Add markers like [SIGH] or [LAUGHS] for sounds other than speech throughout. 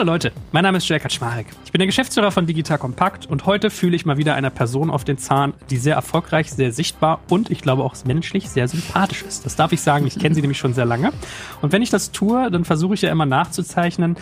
Hallo Leute, mein Name ist Joel Kaczmarek. Ich bin der Geschäftsführer von Digital Kompakt und heute fühle ich mal wieder einer Person auf den Zahn, die sehr erfolgreich, sehr sichtbar und ich glaube auch menschlich sehr sympathisch ist. Das darf ich sagen, ich kenne sie [LAUGHS] nämlich schon sehr lange. Und wenn ich das tue, dann versuche ich ja immer nachzuzeichnen,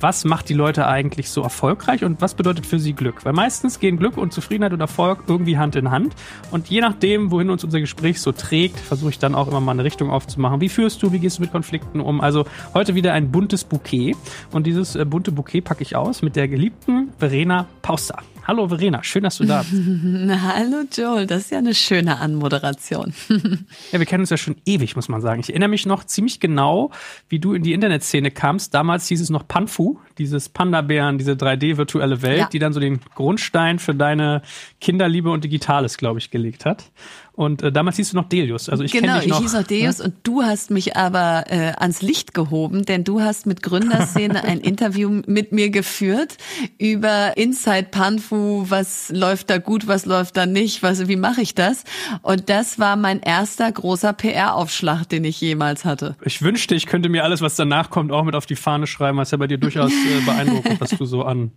was macht die Leute eigentlich so erfolgreich und was bedeutet für sie Glück? Weil meistens gehen Glück und Zufriedenheit und Erfolg irgendwie Hand in Hand. Und je nachdem, wohin uns unser Gespräch so trägt, versuche ich dann auch immer mal eine Richtung aufzumachen. Wie führst du, wie gehst du mit Konflikten um? Also heute wieder ein buntes Bouquet. Und dieses äh, bunte Bouquet packe ich aus mit der geliebten Verena Pauster. Hallo Verena, schön, dass du da bist. [LAUGHS] Hallo Joel, das ist ja eine schöne Anmoderation. [LAUGHS] ja, wir kennen uns ja schon ewig, muss man sagen. Ich erinnere mich noch ziemlich genau, wie du in die Internetszene kamst. Damals hieß es noch Panfu, dieses Panda-Bären, diese 3D-virtuelle Welt, ja. die dann so den Grundstein für deine Kinderliebe und Digitales, glaube ich, gelegt hat. Und äh, damals hieß du noch Delius. Also ich genau, dich noch, ich hieß noch Delius ne? und du hast mich aber äh, ans Licht gehoben, denn du hast mit Gründerszene [LAUGHS] ein Interview mit mir geführt über Inside Panfu, was läuft da gut, was läuft da nicht, was, wie mache ich das? Und das war mein erster großer PR-Aufschlag, den ich jemals hatte. Ich wünschte, ich könnte mir alles, was danach kommt, auch mit auf die Fahne schreiben, was ja bei dir durchaus äh, [LAUGHS] beeindruckend, was du so an,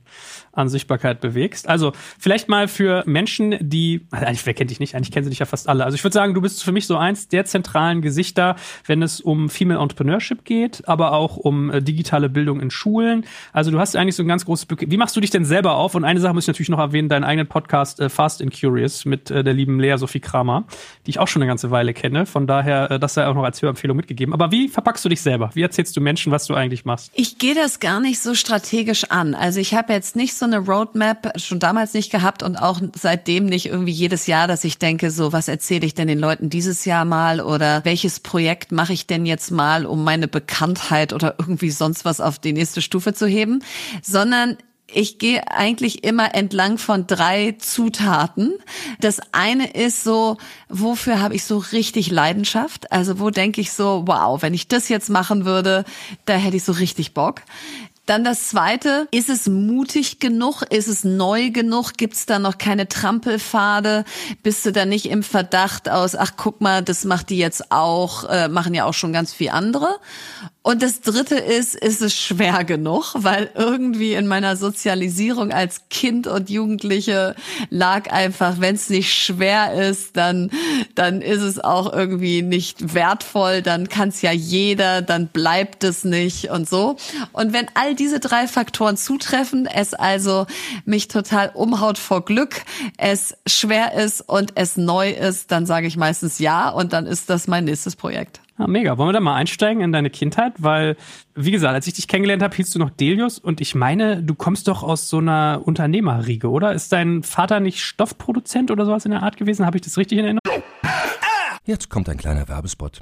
an Sichtbarkeit bewegst. Also vielleicht mal für Menschen, die, also eigentlich, wer kennt dich nicht? Eigentlich kennen sie dich ja fast alle alle. Also ich würde sagen, du bist für mich so eins der zentralen Gesichter, wenn es um Female Entrepreneurship geht, aber auch um äh, digitale Bildung in Schulen. Also du hast eigentlich so ein ganz großes Bouquet. Wie machst du dich denn selber auf? Und eine Sache muss ich natürlich noch erwähnen, deinen eigenen Podcast äh, Fast and Curious mit äh, der lieben Lea Sophie Kramer, die ich auch schon eine ganze Weile kenne. Von daher, äh, das sei auch noch als Hörempfehlung mitgegeben. Aber wie verpackst du dich selber? Wie erzählst du Menschen, was du eigentlich machst? Ich gehe das gar nicht so strategisch an. Also ich habe jetzt nicht so eine Roadmap, schon damals nicht gehabt und auch seitdem nicht irgendwie jedes Jahr, dass ich denke, so was erzähle ich denn den Leuten dieses Jahr mal oder welches Projekt mache ich denn jetzt mal, um meine Bekanntheit oder irgendwie sonst was auf die nächste Stufe zu heben, sondern ich gehe eigentlich immer entlang von drei Zutaten. Das eine ist so, wofür habe ich so richtig Leidenschaft? Also wo denke ich so, wow, wenn ich das jetzt machen würde, da hätte ich so richtig Bock. Dann das zweite, ist es mutig genug? Ist es neu genug? Gibt es da noch keine Trampelpfade? Bist du da nicht im Verdacht aus, ach guck mal, das macht die jetzt auch, äh, machen ja auch schon ganz viel andere? Und das dritte ist, ist es schwer genug, weil irgendwie in meiner Sozialisierung als Kind und Jugendliche lag einfach, wenn es nicht schwer ist, dann, dann ist es auch irgendwie nicht wertvoll, dann kann es ja jeder, dann bleibt es nicht und so. Und wenn all diese drei Faktoren zutreffen, es also mich total umhaut vor Glück, es schwer ist und es neu ist, dann sage ich meistens ja und dann ist das mein nächstes Projekt. Ah, mega. Wollen wir da mal einsteigen in deine Kindheit? Weil, wie gesagt, als ich dich kennengelernt habe, hieß du noch Delius und ich meine, du kommst doch aus so einer Unternehmerriege, oder? Ist dein Vater nicht Stoffproduzent oder sowas in der Art gewesen? Habe ich das richtig in Erinnerung? Jetzt kommt ein kleiner Werbespot.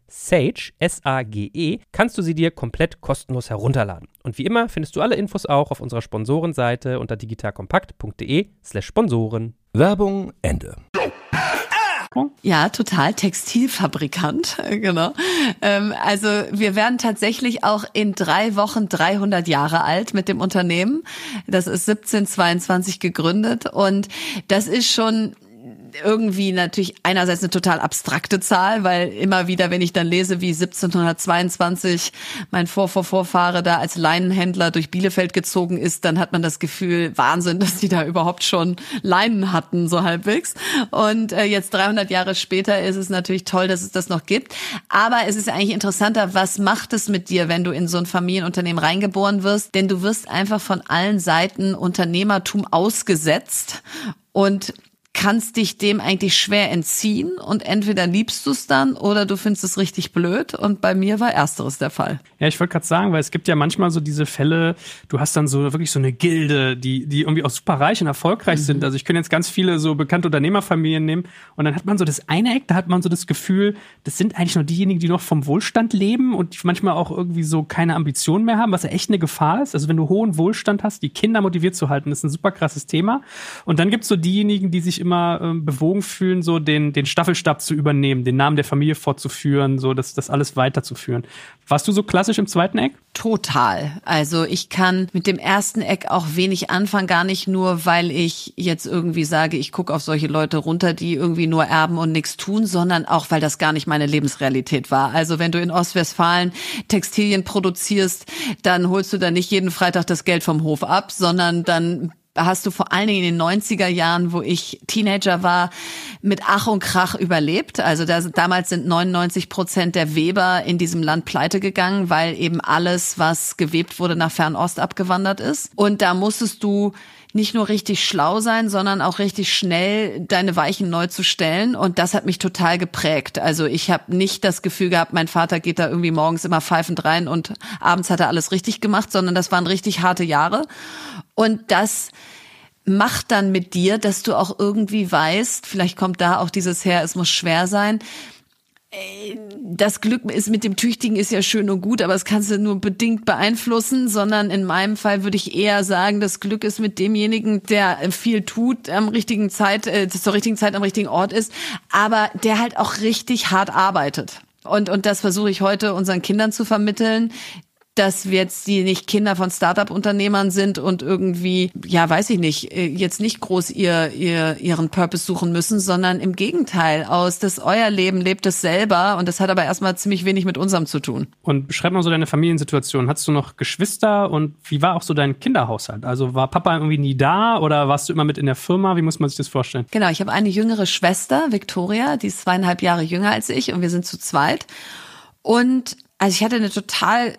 Sage, S-A-G-E, kannst du sie dir komplett kostenlos herunterladen. Und wie immer findest du alle Infos auch auf unserer Sponsorenseite unter digitalkompakt.de slash Sponsoren. Werbung Ende. Ja, total. Textilfabrikant, [LAUGHS] genau. Ähm, also wir werden tatsächlich auch in drei Wochen 300 Jahre alt mit dem Unternehmen. Das ist 1722 gegründet und das ist schon irgendwie natürlich einerseits eine total abstrakte Zahl, weil immer wieder, wenn ich dann lese, wie 1722 mein Vorvorvorfahre da als Leinenhändler durch Bielefeld gezogen ist, dann hat man das Gefühl, Wahnsinn, [LAUGHS] dass die da überhaupt schon Leinen hatten, so halbwegs. Und äh, jetzt 300 Jahre später ist es natürlich toll, dass es das noch gibt. Aber es ist eigentlich interessanter, was macht es mit dir, wenn du in so ein Familienunternehmen reingeboren wirst? Denn du wirst einfach von allen Seiten Unternehmertum ausgesetzt und kannst dich dem eigentlich schwer entziehen und entweder liebst du es dann oder du findest es richtig blöd und bei mir war ersteres der Fall. Ja, ich wollte gerade sagen, weil es gibt ja manchmal so diese Fälle, du hast dann so wirklich so eine Gilde, die die irgendwie auch super reich und erfolgreich mhm. sind. Also ich könnte jetzt ganz viele so bekannte Unternehmerfamilien nehmen und dann hat man so das eine Eck, da hat man so das Gefühl, das sind eigentlich nur diejenigen, die noch vom Wohlstand leben und die manchmal auch irgendwie so keine Ambitionen mehr haben, was ja echt eine Gefahr ist. Also wenn du hohen Wohlstand hast, die Kinder motiviert zu halten, ist ein super krasses Thema. Und dann gibt's so diejenigen, die sich immer äh, bewogen fühlen, so den, den Staffelstab zu übernehmen, den Namen der Familie fortzuführen, so das, das alles weiterzuführen. Warst du so klassisch im zweiten Eck? Total. Also ich kann mit dem ersten Eck auch wenig anfangen, gar nicht nur, weil ich jetzt irgendwie sage, ich gucke auf solche Leute runter, die irgendwie nur erben und nichts tun, sondern auch, weil das gar nicht meine Lebensrealität war. Also wenn du in Ostwestfalen Textilien produzierst, dann holst du da nicht jeden Freitag das Geld vom Hof ab, sondern dann hast du vor allen Dingen in den 90er Jahren, wo ich Teenager war, mit Ach und Krach überlebt. Also da, damals sind 99 Prozent der Weber in diesem Land pleite gegangen, weil eben alles, was gewebt wurde, nach Fernost abgewandert ist. Und da musstest du nicht nur richtig schlau sein, sondern auch richtig schnell deine Weichen neu zu stellen. Und das hat mich total geprägt. Also ich habe nicht das Gefühl gehabt, mein Vater geht da irgendwie morgens immer pfeifend rein und abends hat er alles richtig gemacht, sondern das waren richtig harte Jahre. Und das macht dann mit dir, dass du auch irgendwie weißt, vielleicht kommt da auch dieses her, es muss schwer sein. Äh, das Glück ist mit dem Tüchtigen ist ja schön und gut, aber das kannst du nur bedingt beeinflussen, sondern in meinem Fall würde ich eher sagen, das Glück ist mit demjenigen, der viel tut, am richtigen Zeit, äh, zur richtigen Zeit am richtigen Ort ist, aber der halt auch richtig hart arbeitet. Und, und das versuche ich heute unseren Kindern zu vermitteln dass wir jetzt die nicht Kinder von Startup-Unternehmern sind und irgendwie, ja, weiß ich nicht, äh, jetzt nicht groß ihr, ihr, ihren Purpose suchen müssen, sondern im Gegenteil, aus das euer Leben lebt es selber und das hat aber erstmal ziemlich wenig mit unserem zu tun. Und beschreib mal so deine Familiensituation. Hattest du noch Geschwister und wie war auch so dein Kinderhaushalt? Also war Papa irgendwie nie da oder warst du immer mit in der Firma? Wie muss man sich das vorstellen? Genau, ich habe eine jüngere Schwester, Victoria, die ist zweieinhalb Jahre jünger als ich und wir sind zu zweit. Und also ich hatte eine total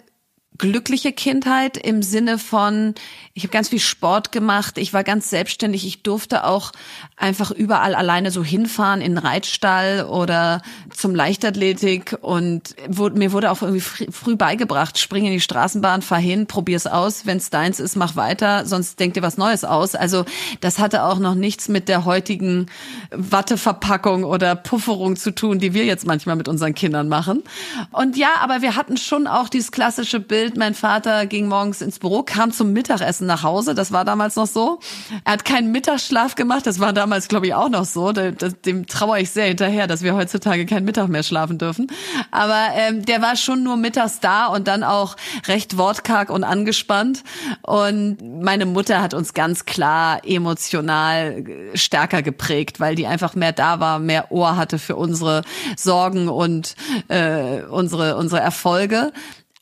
glückliche Kindheit im Sinne von, ich habe ganz viel Sport gemacht, ich war ganz selbstständig, ich durfte auch einfach überall alleine so hinfahren in Reitstall oder zum Leichtathletik und wurde, mir wurde auch irgendwie früh beigebracht, spring in die Straßenbahn, fahr hin, probier's aus, wenn's deins ist, mach weiter, sonst denk dir was Neues aus. Also das hatte auch noch nichts mit der heutigen Watteverpackung oder Pufferung zu tun, die wir jetzt manchmal mit unseren Kindern machen. Und ja, aber wir hatten schon auch dieses klassische Bild, Bild, mein Vater ging morgens ins Büro, kam zum Mittagessen nach Hause, das war damals noch so. Er hat keinen Mittagsschlaf gemacht, das war damals, glaube ich, auch noch so. Dem, dem trauere ich sehr hinterher, dass wir heutzutage keinen Mittag mehr schlafen dürfen. Aber ähm, der war schon nur mittags da und dann auch recht wortkarg und angespannt. Und meine Mutter hat uns ganz klar emotional stärker geprägt, weil die einfach mehr da war, mehr Ohr hatte für unsere Sorgen und äh, unsere, unsere Erfolge.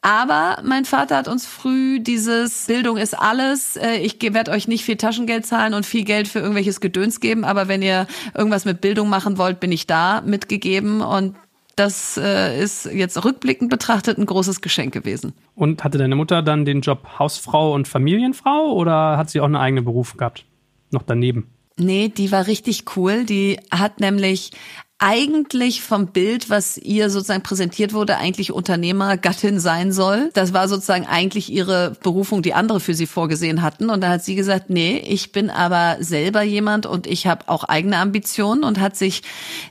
Aber mein Vater hat uns früh dieses Bildung ist alles. Äh, ich werde euch nicht viel Taschengeld zahlen und viel Geld für irgendwelches Gedöns geben, aber wenn ihr irgendwas mit Bildung machen wollt, bin ich da mitgegeben und das äh, ist jetzt rückblickend betrachtet ein großes Geschenk gewesen. Und hatte deine Mutter dann den Job Hausfrau und Familienfrau oder hat sie auch eine eigene Beruf gehabt? Noch daneben? Nee, die war richtig cool. Die hat nämlich eigentlich vom Bild, was ihr sozusagen präsentiert wurde, eigentlich Unternehmergattin sein soll. Das war sozusagen eigentlich ihre Berufung, die andere für sie vorgesehen hatten. Und da hat sie gesagt, nee, ich bin aber selber jemand und ich habe auch eigene Ambitionen und hat sich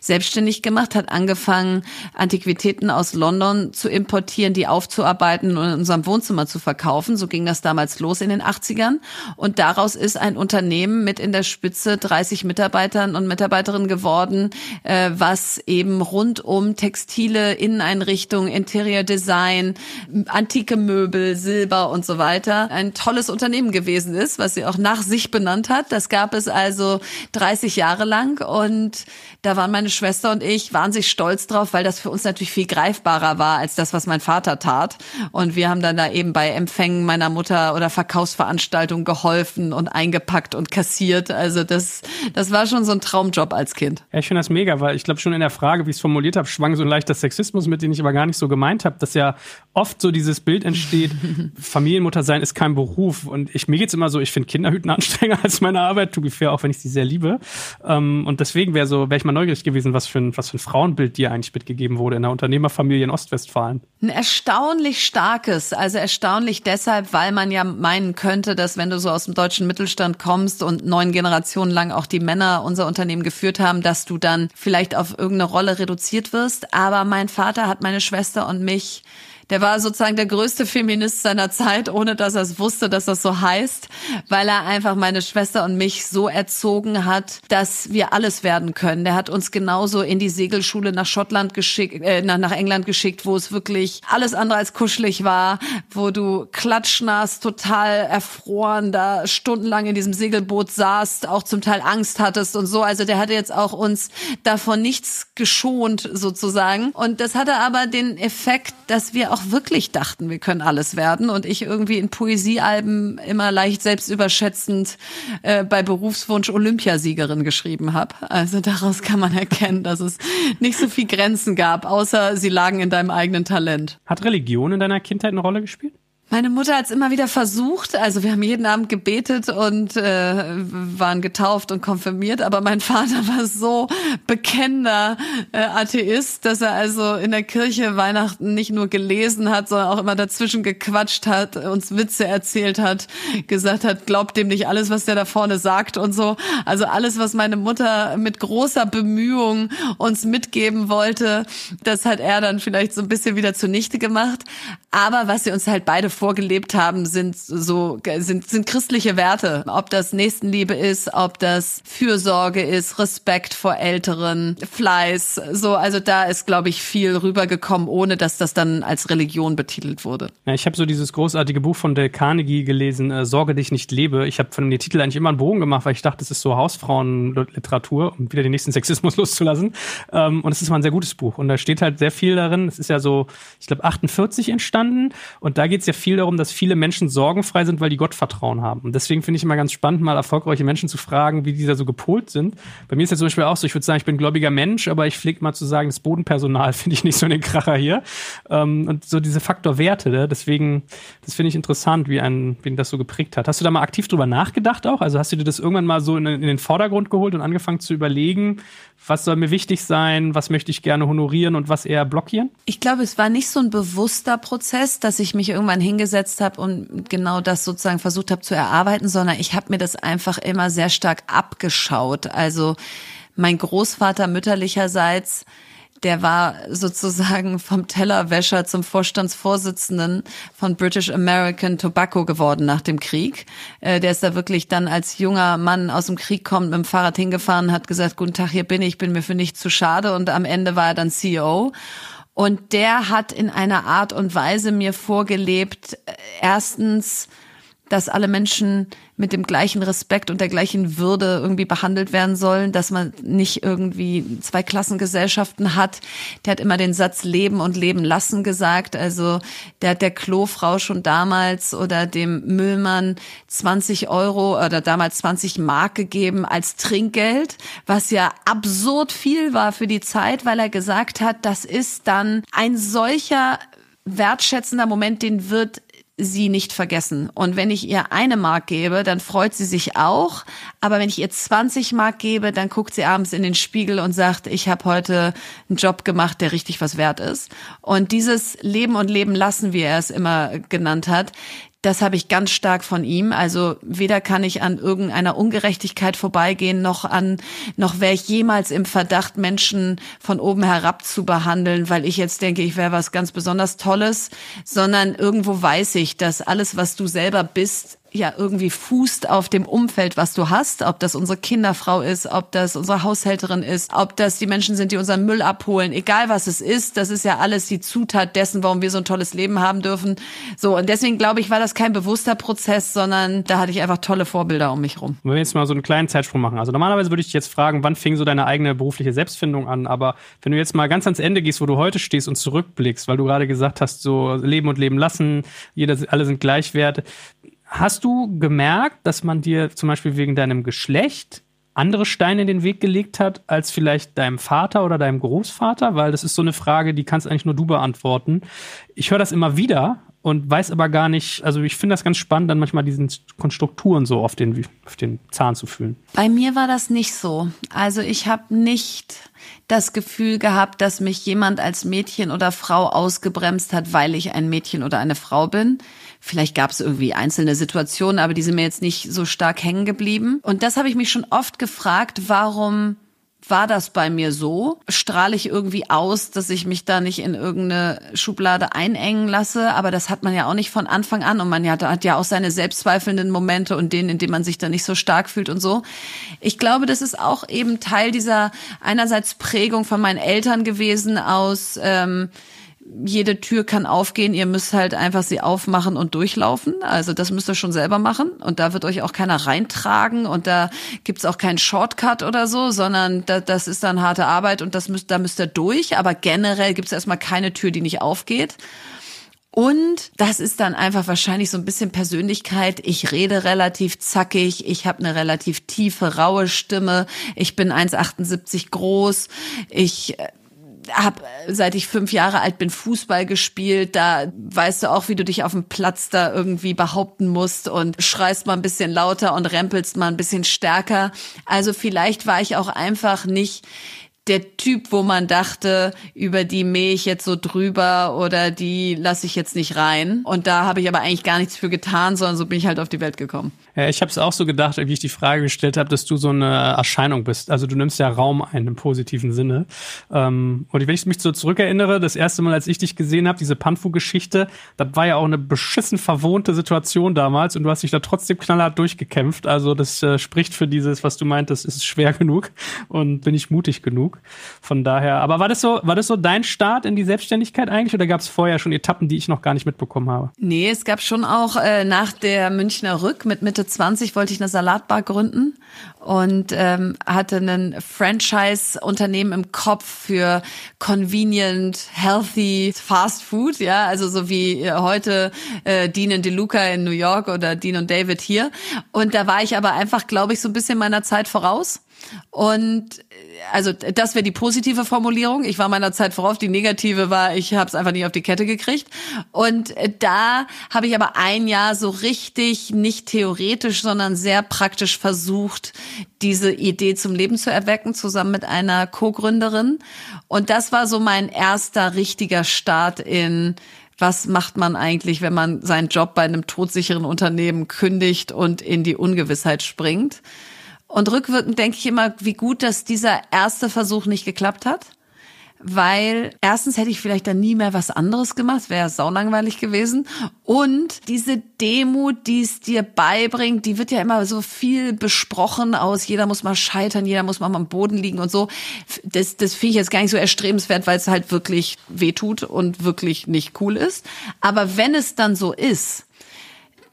selbstständig gemacht, hat angefangen, Antiquitäten aus London zu importieren, die aufzuarbeiten und in unserem Wohnzimmer zu verkaufen. So ging das damals los in den 80ern. Und daraus ist ein Unternehmen mit in der Spitze 30 Mitarbeitern und Mitarbeiterinnen geworden, äh, was eben rund um Textile, Inneneinrichtung, Interior Design, antike Möbel, Silber und so weiter ein tolles Unternehmen gewesen ist, was sie auch nach sich benannt hat. Das gab es also 30 Jahre lang und da waren meine Schwester und ich wahnsinnig stolz drauf, weil das für uns natürlich viel greifbarer war als das, was mein Vater tat. Und wir haben dann da eben bei Empfängen meiner Mutter oder Verkaufsveranstaltungen geholfen und eingepackt und kassiert. Also das, das war schon so ein Traumjob als Kind. Ja, ich finde das mega, weil ich glaube schon in der Frage, wie ich es formuliert habe, schwang so ein leichter Sexismus mit, den ich aber gar nicht so gemeint habe, dass ja oft so dieses Bild entsteht, [LAUGHS] Familienmutter sein ist kein Beruf. Und ich, mir geht's immer so, ich finde Kinderhüten [LAUGHS] anstrengender als meine Arbeit, to be fair, auch wenn ich sie sehr liebe. Ähm, und deswegen wäre so, wäre ich mal neugierig gewesen, was für ein, was für ein Frauenbild dir eigentlich mitgegeben wurde in der Unternehmerfamilie in Ostwestfalen. Ein erstaunlich starkes, also erstaunlich deshalb, weil man ja meinen könnte, dass wenn du so aus dem deutschen Mittelstand kommst und neun Generationen lang auch die Männer unser Unternehmen geführt haben, dass du dann vielleicht auf irgendeine Rolle reduziert wirst. Aber mein Vater hat meine Schwester und mich der war sozusagen der größte Feminist seiner Zeit, ohne dass er es wusste, dass das so heißt, weil er einfach meine Schwester und mich so erzogen hat, dass wir alles werden können. Der hat uns genauso in die Segelschule nach Schottland geschickt, äh, nach, nach England geschickt, wo es wirklich alles andere als kuschelig war, wo du klatschnass, total erfroren, da stundenlang in diesem Segelboot saßt, auch zum Teil Angst hattest und so. Also der hatte jetzt auch uns davon nichts geschont sozusagen. Und das hatte aber den Effekt, dass wir auch auch wirklich dachten, wir können alles werden und ich irgendwie in Poesiealben immer leicht selbstüberschätzend äh, bei Berufswunsch Olympiasiegerin geschrieben habe. Also daraus kann man erkennen, dass es nicht so viel Grenzen gab, außer sie lagen in deinem eigenen Talent. Hat Religion in deiner Kindheit eine Rolle gespielt? Meine Mutter hat es immer wieder versucht. Also wir haben jeden Abend gebetet und äh, waren getauft und konfirmiert. Aber mein Vater [LAUGHS] war so bekennender äh, Atheist, dass er also in der Kirche Weihnachten nicht nur gelesen hat, sondern auch immer dazwischen gequatscht hat, uns Witze erzählt hat, gesagt hat, glaubt dem nicht alles, was der da vorne sagt und so. Also alles, was meine Mutter mit großer Bemühung uns mitgeben wollte, das hat er dann vielleicht so ein bisschen wieder zunichte gemacht. Aber was sie uns halt beide vorgelebt haben, sind so sind sind christliche Werte. Ob das Nächstenliebe ist, ob das Fürsorge ist, Respekt vor Älteren, Fleiß. So, also da ist, glaube ich, viel rübergekommen, ohne dass das dann als Religion betitelt wurde. Ja, ich habe so dieses großartige Buch von Dale Carnegie gelesen, äh, Sorge dich nicht lebe. Ich habe von dem Titel eigentlich immer einen Bogen gemacht, weil ich dachte, es ist so Hausfrauenliteratur, um wieder den nächsten Sexismus [LAUGHS] loszulassen. Ähm, und es ist mal ein sehr gutes Buch. Und da steht halt sehr viel darin. Es ist ja so, ich glaube, 48 entstanden. Und da geht es ja viel viel darum, dass viele Menschen sorgenfrei sind, weil die Gottvertrauen haben. Und deswegen finde ich immer ganz spannend, mal erfolgreiche Menschen zu fragen, wie die da so gepolt sind. Bei mir ist ja zum Beispiel auch so, ich würde sagen, ich bin gläubiger Mensch, aber ich pflege mal zu sagen, das Bodenpersonal [LAUGHS] finde ich nicht so den Kracher hier. Ähm, und so diese Faktor Werte, ne? deswegen, das finde ich interessant, wie ein, wen das so geprägt hat. Hast du da mal aktiv drüber nachgedacht auch? Also hast du dir das irgendwann mal so in, in den Vordergrund geholt und angefangen zu überlegen, was soll mir wichtig sein, was möchte ich gerne honorieren und was eher blockieren? Ich glaube, es war nicht so ein bewusster Prozess, dass ich mich irgendwann hingesetzt habe und genau das sozusagen versucht habe zu erarbeiten, sondern ich habe mir das einfach immer sehr stark abgeschaut. Also mein Großvater mütterlicherseits der war sozusagen vom Tellerwäscher zum Vorstandsvorsitzenden von British American Tobacco geworden nach dem Krieg. Äh, der ist da wirklich dann als junger Mann aus dem Krieg kommt mit dem Fahrrad hingefahren, hat gesagt, guten Tag, hier bin ich, bin mir für nichts zu schade und am Ende war er dann CEO. Und der hat in einer Art und Weise mir vorgelebt, äh, erstens, dass alle Menschen mit dem gleichen Respekt und der gleichen Würde irgendwie behandelt werden sollen, dass man nicht irgendwie zwei Klassengesellschaften hat. Der hat immer den Satz Leben und Leben lassen gesagt. Also der hat der Klofrau schon damals oder dem Müllmann 20 Euro oder damals 20 Mark gegeben als Trinkgeld, was ja absurd viel war für die Zeit, weil er gesagt hat, das ist dann ein solcher wertschätzender Moment, den wird sie nicht vergessen. Und wenn ich ihr eine Mark gebe, dann freut sie sich auch. Aber wenn ich ihr 20 Mark gebe, dann guckt sie abends in den Spiegel und sagt, ich habe heute einen Job gemacht, der richtig was wert ist. Und dieses Leben und Leben lassen, wie er es immer genannt hat, das habe ich ganz stark von ihm. Also weder kann ich an irgendeiner Ungerechtigkeit vorbeigehen, noch an, noch wäre ich jemals im Verdacht, Menschen von oben herab zu behandeln, weil ich jetzt denke, ich wäre was ganz besonders Tolles, sondern irgendwo weiß ich, dass alles, was du selber bist, ja irgendwie fußt auf dem Umfeld, was du hast, ob das unsere Kinderfrau ist, ob das unsere Haushälterin ist, ob das die Menschen sind, die unseren Müll abholen, egal was es ist, das ist ja alles die Zutat dessen, warum wir so ein tolles Leben haben dürfen. So und deswegen glaube ich, war das kein bewusster Prozess, sondern da hatte ich einfach tolle Vorbilder um mich rum. Wenn wir jetzt mal so einen kleinen Zeitsprung machen. Also normalerweise würde ich dich jetzt fragen, wann fing so deine eigene berufliche Selbstfindung an, aber wenn du jetzt mal ganz ans Ende gehst, wo du heute stehst und zurückblickst, weil du gerade gesagt hast, so leben und leben lassen, jeder alle sind gleichwert Hast du gemerkt, dass man dir zum Beispiel wegen deinem Geschlecht andere Steine in den Weg gelegt hat als vielleicht deinem Vater oder deinem Großvater? Weil das ist so eine Frage, die kannst eigentlich nur du beantworten. Ich höre das immer wieder und weiß aber gar nicht, also ich finde das ganz spannend, dann manchmal diesen Konstrukturen so auf den, auf den Zahn zu fühlen. Bei mir war das nicht so. Also ich habe nicht das Gefühl gehabt, dass mich jemand als Mädchen oder Frau ausgebremst hat, weil ich ein Mädchen oder eine Frau bin. Vielleicht gab es irgendwie einzelne Situationen, aber die sind mir jetzt nicht so stark hängen geblieben. Und das habe ich mich schon oft gefragt, warum war das bei mir so? Strahle ich irgendwie aus, dass ich mich da nicht in irgendeine Schublade einengen lasse? Aber das hat man ja auch nicht von Anfang an und man hat, hat ja auch seine selbstzweifelnden Momente und denen, in denen man sich da nicht so stark fühlt und so. Ich glaube, das ist auch eben Teil dieser einerseits Prägung von meinen Eltern gewesen aus ähm, jede Tür kann aufgehen, ihr müsst halt einfach sie aufmachen und durchlaufen. Also das müsst ihr schon selber machen und da wird euch auch keiner reintragen und da gibt's auch keinen Shortcut oder so, sondern da, das ist dann harte Arbeit und das müsst, da müsst ihr durch. Aber generell gibt's erstmal keine Tür, die nicht aufgeht. Und das ist dann einfach wahrscheinlich so ein bisschen Persönlichkeit. Ich rede relativ zackig, ich habe eine relativ tiefe, raue Stimme, ich bin 1,78 groß, ich habe, seit ich fünf Jahre alt bin, Fußball gespielt. Da weißt du auch, wie du dich auf dem Platz da irgendwie behaupten musst und schreist mal ein bisschen lauter und rempelst mal ein bisschen stärker. Also vielleicht war ich auch einfach nicht der Typ, wo man dachte, über die mähe ich jetzt so drüber oder die lasse ich jetzt nicht rein. Und da habe ich aber eigentlich gar nichts für getan, sondern so bin ich halt auf die Welt gekommen. Ja, ich habe es auch so gedacht, wie ich die Frage gestellt habe, dass du so eine Erscheinung bist. Also du nimmst ja Raum ein im positiven Sinne. Ähm, und wenn ich mich so zurückerinnere, das erste Mal, als ich dich gesehen habe, diese Panfu-Geschichte, das war ja auch eine beschissen verwohnte Situation damals und du hast dich da trotzdem knallhart durchgekämpft. Also das äh, spricht für dieses, was du meintest, ist schwer genug und bin ich mutig genug. Von daher, aber war das so, war das so dein Start in die Selbstständigkeit eigentlich oder gab es vorher schon Etappen, die ich noch gar nicht mitbekommen habe? Nee, es gab schon auch äh, nach der Münchner Rück mit Mitte 20 wollte ich eine Salatbar gründen und ähm, hatte ein Franchise-Unternehmen im Kopf für convenient, healthy Fast Food, ja, also so wie äh, heute äh, Dean und DeLuca in New York oder Dean und David hier. Und da war ich aber einfach, glaube ich, so ein bisschen meiner Zeit voraus und also das wäre die positive Formulierung. Ich war meiner Zeit vorauf. Die negative war, ich habe es einfach nicht auf die Kette gekriegt. Und da habe ich aber ein Jahr so richtig, nicht theoretisch, sondern sehr praktisch versucht, diese Idee zum Leben zu erwecken, zusammen mit einer Co-Gründerin. Und das war so mein erster richtiger Start in was macht man eigentlich, wenn man seinen Job bei einem todsicheren Unternehmen kündigt und in die Ungewissheit springt. Und rückwirkend denke ich immer, wie gut, dass dieser erste Versuch nicht geklappt hat. Weil erstens hätte ich vielleicht dann nie mehr was anderes gemacht, wäre saulangweilig gewesen. Und diese Demut, die es dir beibringt, die wird ja immer so viel besprochen aus, jeder muss mal scheitern, jeder muss mal am Boden liegen und so. Das, das finde ich jetzt gar nicht so erstrebenswert, weil es halt wirklich wehtut und wirklich nicht cool ist. Aber wenn es dann so ist,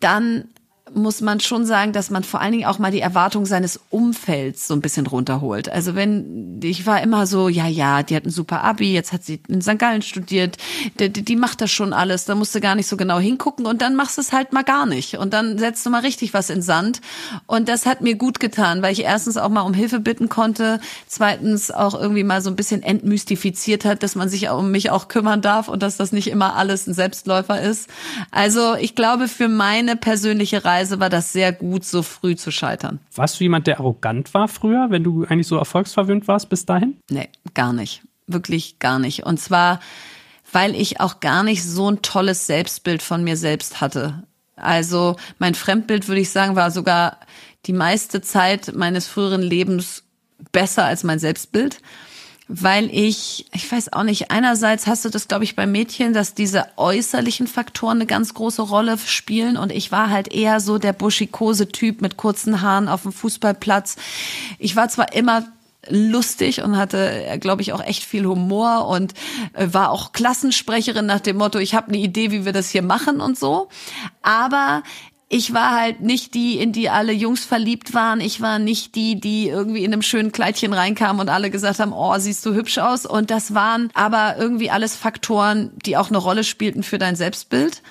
dann muss man schon sagen, dass man vor allen Dingen auch mal die Erwartung seines Umfelds so ein bisschen runterholt. Also wenn, ich war immer so, ja, ja, die hat ein super Abi, jetzt hat sie in St. Gallen studiert, die, die macht das schon alles, da musst du gar nicht so genau hingucken und dann machst du es halt mal gar nicht und dann setzt du mal richtig was in Sand und das hat mir gut getan, weil ich erstens auch mal um Hilfe bitten konnte, zweitens auch irgendwie mal so ein bisschen entmystifiziert hat, dass man sich um mich auch kümmern darf und dass das nicht immer alles ein Selbstläufer ist. Also ich glaube, für meine persönliche Reise Weise war das sehr gut, so früh zu scheitern. Warst du jemand, der arrogant war früher, wenn du eigentlich so erfolgsverwöhnt warst bis dahin? Nee, gar nicht. Wirklich gar nicht. Und zwar, weil ich auch gar nicht so ein tolles Selbstbild von mir selbst hatte. Also mein Fremdbild, würde ich sagen, war sogar die meiste Zeit meines früheren Lebens besser als mein Selbstbild. Weil ich, ich weiß auch nicht, einerseits hast du das, glaube ich, bei Mädchen, dass diese äußerlichen Faktoren eine ganz große Rolle spielen und ich war halt eher so der buschikose Typ mit kurzen Haaren auf dem Fußballplatz. Ich war zwar immer lustig und hatte, glaube ich, auch echt viel Humor und äh, war auch Klassensprecherin nach dem Motto, ich habe eine Idee, wie wir das hier machen und so. Aber ich war halt nicht die, in die alle Jungs verliebt waren. Ich war nicht die, die irgendwie in einem schönen Kleidchen reinkam und alle gesagt haben, oh, siehst du hübsch aus. Und das waren aber irgendwie alles Faktoren, die auch eine Rolle spielten für dein Selbstbild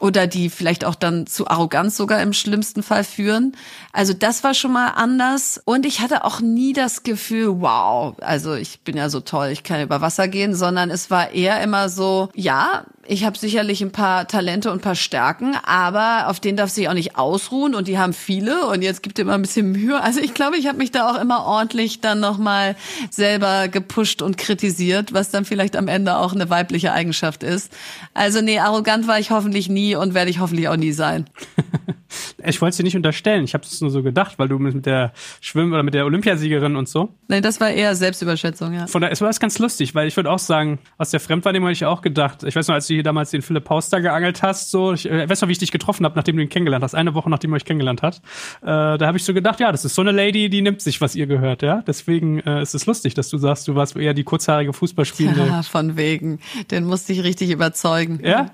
oder die vielleicht auch dann zu Arroganz sogar im schlimmsten Fall führen. Also das war schon mal anders und ich hatte auch nie das Gefühl, wow, also ich bin ja so toll, ich kann über Wasser gehen, sondern es war eher immer so, ja, ich habe sicherlich ein paar Talente und ein paar Stärken, aber auf denen darf sich auch nicht ausruhen und die haben viele und jetzt gibt immer ein bisschen Mühe. Also ich glaube, ich habe mich da auch immer ordentlich dann nochmal selber gepusht und kritisiert, was dann vielleicht am Ende auch eine weibliche Eigenschaft ist. Also nee, arrogant war ich hoffentlich nie und werde ich hoffentlich auch nie sein. [LAUGHS] [LAUGHS] Ich wollte es dir nicht unterstellen. Ich habe es nur so gedacht, weil du mit der Schwimm- oder mit der Olympiasiegerin und so. Nee, das war eher Selbstüberschätzung, ja. Von daher, es war ganz lustig, weil ich würde auch sagen, aus der Fremdwahrnehmung habe ich auch gedacht. Ich weiß noch, als du hier damals den Philipp Pauster geangelt hast, so, ich äh, weiß noch, wie ich dich getroffen habe, nachdem du ihn kennengelernt hast. Eine Woche, nachdem er euch kennengelernt hat. Äh, da habe ich so gedacht, ja, das ist so eine Lady, die nimmt sich, was ihr gehört, ja. Deswegen äh, ist es lustig, dass du sagst, du warst eher die kurzhaarige Fußballspielende. [LAUGHS] Ja, von wegen. Den musste ich richtig überzeugen. Ja?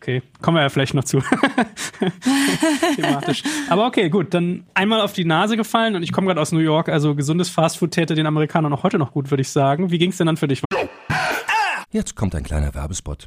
Okay, kommen wir ja vielleicht noch zu. [LAUGHS] Thematisch. Aber okay, gut, dann einmal auf die Nase gefallen und ich komme gerade aus New York, also gesundes Fastfood täte den Amerikanern auch heute noch gut, würde ich sagen. Wie ging es denn dann für dich? Jetzt kommt ein kleiner Werbespot.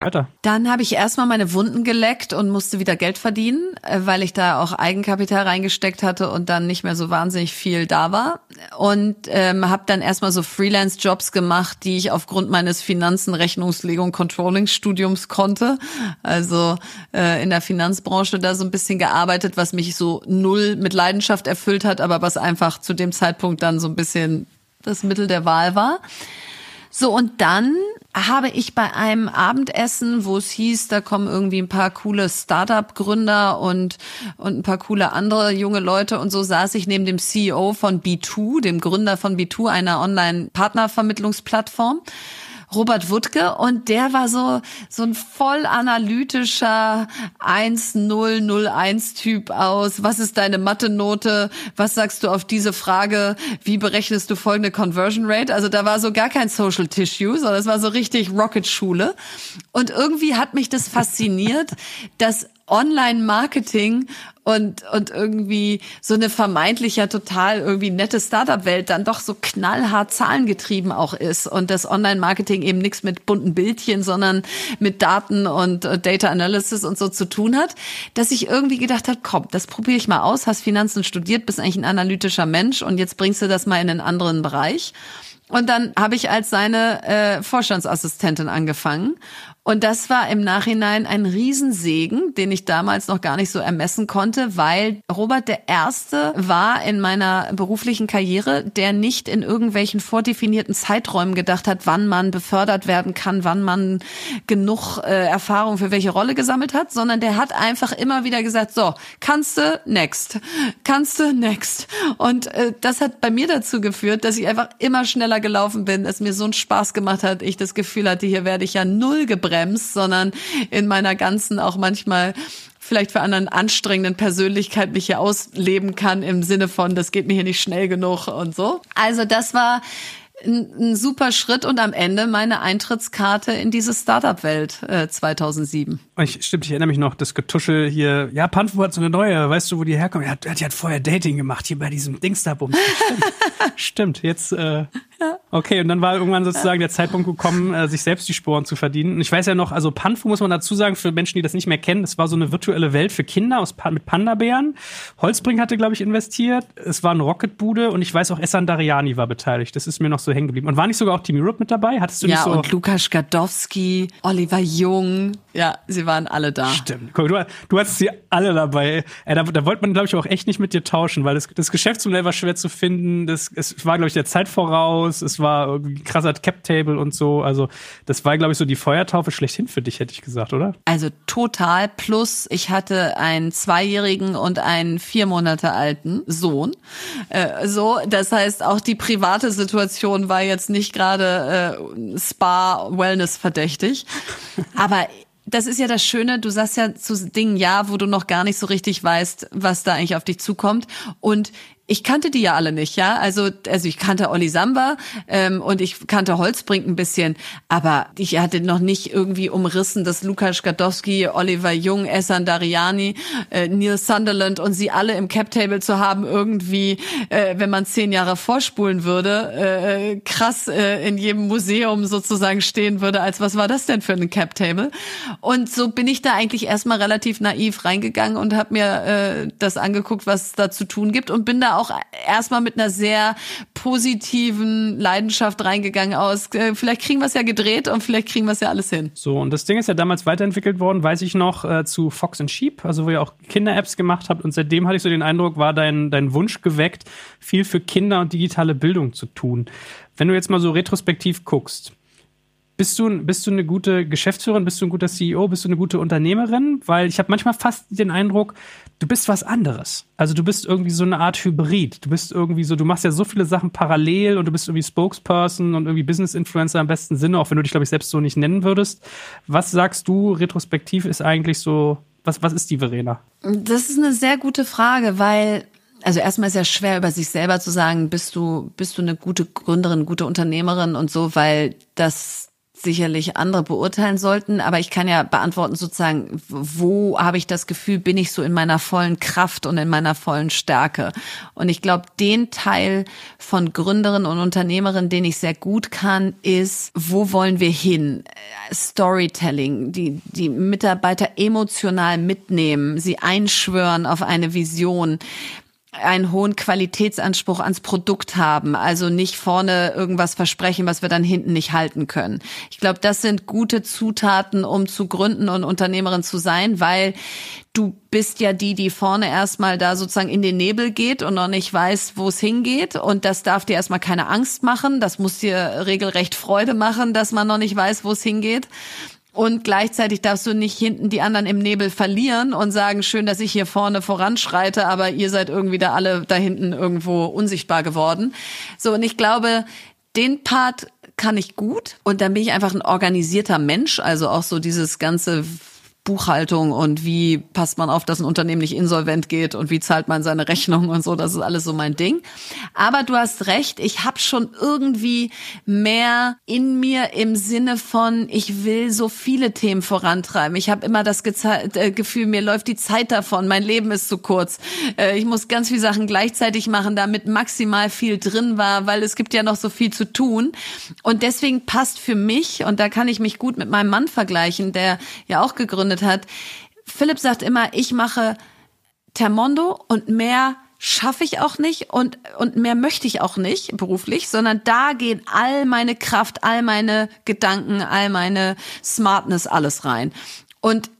Alter. Dann habe ich erstmal meine Wunden geleckt und musste wieder Geld verdienen, äh, weil ich da auch Eigenkapital reingesteckt hatte und dann nicht mehr so wahnsinnig viel da war. Und ähm, habe dann erstmal so Freelance-Jobs gemacht, die ich aufgrund meines Finanzen, Rechnungslegung, Controlling-Studiums konnte. Also äh, in der Finanzbranche da so ein bisschen gearbeitet, was mich so null mit Leidenschaft erfüllt hat, aber was einfach zu dem Zeitpunkt dann so ein bisschen das Mittel der Wahl war. So, und dann habe ich bei einem Abendessen, wo es hieß, da kommen irgendwie ein paar coole Startup-Gründer und, und ein paar coole andere junge Leute und so saß ich neben dem CEO von B2, dem Gründer von B2, einer Online-Partnervermittlungsplattform. Robert Wuttke und der war so so ein voll analytischer 1001 Typ aus. Was ist deine Mathe-Note? Was sagst du auf diese Frage? Wie berechnest du folgende Conversion Rate? Also da war so gar kein Social Tissue, sondern es war so richtig Rocket Schule und irgendwie hat mich das fasziniert, dass Online-Marketing und, und irgendwie so eine vermeintlich ja total irgendwie nette Startup-Welt dann doch so knallhart zahlengetrieben auch ist und das Online-Marketing eben nichts mit bunten Bildchen, sondern mit Daten und äh, Data Analysis und so zu tun hat, dass ich irgendwie gedacht habe, komm, das probiere ich mal aus, hast Finanzen studiert, bist eigentlich ein analytischer Mensch und jetzt bringst du das mal in einen anderen Bereich. Und dann habe ich als seine äh, Vorstandsassistentin angefangen. Und das war im Nachhinein ein Riesensegen, den ich damals noch gar nicht so ermessen konnte, weil Robert der Erste war in meiner beruflichen Karriere, der nicht in irgendwelchen vordefinierten Zeiträumen gedacht hat, wann man befördert werden kann, wann man genug äh, Erfahrung für welche Rolle gesammelt hat, sondern der hat einfach immer wieder gesagt, so, kannst du, next, kannst du, next. Und äh, das hat bei mir dazu geführt, dass ich einfach immer schneller gelaufen bin, es mir so einen Spaß gemacht hat, ich das Gefühl hatte, hier werde ich ja null gebremst bremst, sondern in meiner ganzen auch manchmal vielleicht für anderen anstrengenden Persönlichkeit mich hier ausleben kann im Sinne von, das geht mir hier nicht schnell genug und so. Also das war ein, ein super Schritt und am Ende meine Eintrittskarte in diese Startup-Welt äh, 2007. Ich, stimmt, ich erinnere mich noch, das Getuschel hier, ja, Panfu hat so eine neue, weißt du, wo die herkommt? Die hat, die hat vorher Dating gemacht, hier bei diesem Dingsda-Bums. [LAUGHS] Stimmt, stimmt, jetzt, äh, Okay, und dann war irgendwann sozusagen der Zeitpunkt gekommen, äh, sich selbst die Sporen zu verdienen. Und ich weiß ja noch, also Panfu muss man dazu sagen, für Menschen, die das nicht mehr kennen, das war so eine virtuelle Welt für Kinder aus, mit Panda-Bären. Holzbring hatte, glaube ich, investiert. Es war ein Rocketbude und ich weiß auch, Essan Dariani war beteiligt. Das ist mir noch so hängen geblieben. Und war nicht sogar auch Team Europe mit dabei? Hattest du ja, nicht so? und Lukas Gadowski, Oliver Jung. Ja, sie waren alle da. Stimmt. Guck, du, du hattest sie alle dabei. Äh, da, da wollte man, glaube ich, auch echt nicht mit dir tauschen, weil das, das Geschäftsmodell war schwer zu finden. Das, es war, glaube ich, der Zeit voraus. Es war irgendwie krasser Cap-Table und so. Also, das war, glaube ich, so die Feuertaufe schlechthin für dich, hätte ich gesagt, oder? Also total. Plus, ich hatte einen zweijährigen und einen vier Monate alten Sohn. Äh, so, das heißt, auch die private Situation war jetzt nicht gerade äh, Spa-Wellness verdächtig. [LAUGHS] Aber das ist ja das Schöne, du sagst ja zu Dingen ja, wo du noch gar nicht so richtig weißt, was da eigentlich auf dich zukommt. Und ich kannte die ja alle nicht, ja. Also, also ich kannte Olli Samba ähm, und ich kannte Holzbrink ein bisschen, aber ich hatte noch nicht irgendwie umrissen, dass Lukas Gadowski, Oliver Jung, Essan Dariani, äh, Neil Sunderland und sie alle im Cap-Table zu haben, irgendwie, äh, wenn man zehn Jahre vorspulen würde, äh, krass äh, in jedem Museum sozusagen stehen würde, als was war das denn für ein Cap-Table? Und so bin ich da eigentlich erstmal relativ naiv reingegangen und habe mir äh, das angeguckt, was es da zu tun gibt und bin da auch erstmal mit einer sehr positiven Leidenschaft reingegangen aus. Äh, vielleicht kriegen wir es ja gedreht und vielleicht kriegen wir es ja alles hin. So, und das Ding ist ja damals weiterentwickelt worden, weiß ich noch, äh, zu Fox and Sheep, also wo ihr auch Kinder-Apps gemacht habt. Und seitdem hatte ich so den Eindruck, war dein, dein Wunsch geweckt, viel für Kinder und digitale Bildung zu tun. Wenn du jetzt mal so retrospektiv guckst, bist du, bist du eine gute Geschäftsführerin, bist du ein guter CEO, bist du eine gute Unternehmerin? Weil ich habe manchmal fast den Eindruck, du bist was anderes. Also du bist irgendwie so eine Art Hybrid. Du bist irgendwie so, du machst ja so viele Sachen parallel und du bist irgendwie Spokesperson und irgendwie Business Influencer im besten Sinne, auch wenn du dich, glaube ich, selbst so nicht nennen würdest. Was sagst du, retrospektiv ist eigentlich so, was, was ist die Verena? Das ist eine sehr gute Frage, weil also erstmal ist ja schwer über sich selber zu sagen, bist du bist du eine gute Gründerin, gute Unternehmerin und so, weil das sicherlich andere beurteilen sollten, aber ich kann ja beantworten sozusagen, wo habe ich das Gefühl, bin ich so in meiner vollen Kraft und in meiner vollen Stärke. Und ich glaube, den Teil von Gründerin und Unternehmerin, den ich sehr gut kann, ist, wo wollen wir hin? Storytelling, die, die Mitarbeiter emotional mitnehmen, sie einschwören auf eine Vision einen hohen Qualitätsanspruch ans Produkt haben, also nicht vorne irgendwas versprechen, was wir dann hinten nicht halten können. Ich glaube, das sind gute Zutaten, um zu gründen und Unternehmerin zu sein, weil du bist ja die, die vorne erstmal da sozusagen in den Nebel geht und noch nicht weiß, wo es hingeht. Und das darf dir erstmal keine Angst machen. Das muss dir regelrecht Freude machen, dass man noch nicht weiß, wo es hingeht. Und gleichzeitig darfst du nicht hinten die anderen im Nebel verlieren und sagen, schön, dass ich hier vorne voranschreite, aber ihr seid irgendwie da alle da hinten irgendwo unsichtbar geworden. So, und ich glaube, den Part kann ich gut. Und dann bin ich einfach ein organisierter Mensch. Also auch so dieses ganze Buchhaltung und wie passt man auf, dass ein Unternehmen nicht insolvent geht und wie zahlt man seine Rechnung und so, das ist alles so mein Ding. Aber du hast recht, ich habe schon irgendwie mehr in mir im Sinne von, ich will so viele Themen vorantreiben. Ich habe immer das äh, Gefühl, mir läuft die Zeit davon, mein Leben ist zu kurz. Äh, ich muss ganz viele Sachen gleichzeitig machen, damit maximal viel drin war, weil es gibt ja noch so viel zu tun. Und deswegen passt für mich, und da kann ich mich gut mit meinem Mann vergleichen, der ja auch gegründet gegründet hat. Philipp sagt immer, ich mache Termondo und mehr schaffe ich auch nicht und, und mehr möchte ich auch nicht beruflich, sondern da gehen all meine Kraft, all meine Gedanken, all meine Smartness, alles rein. Und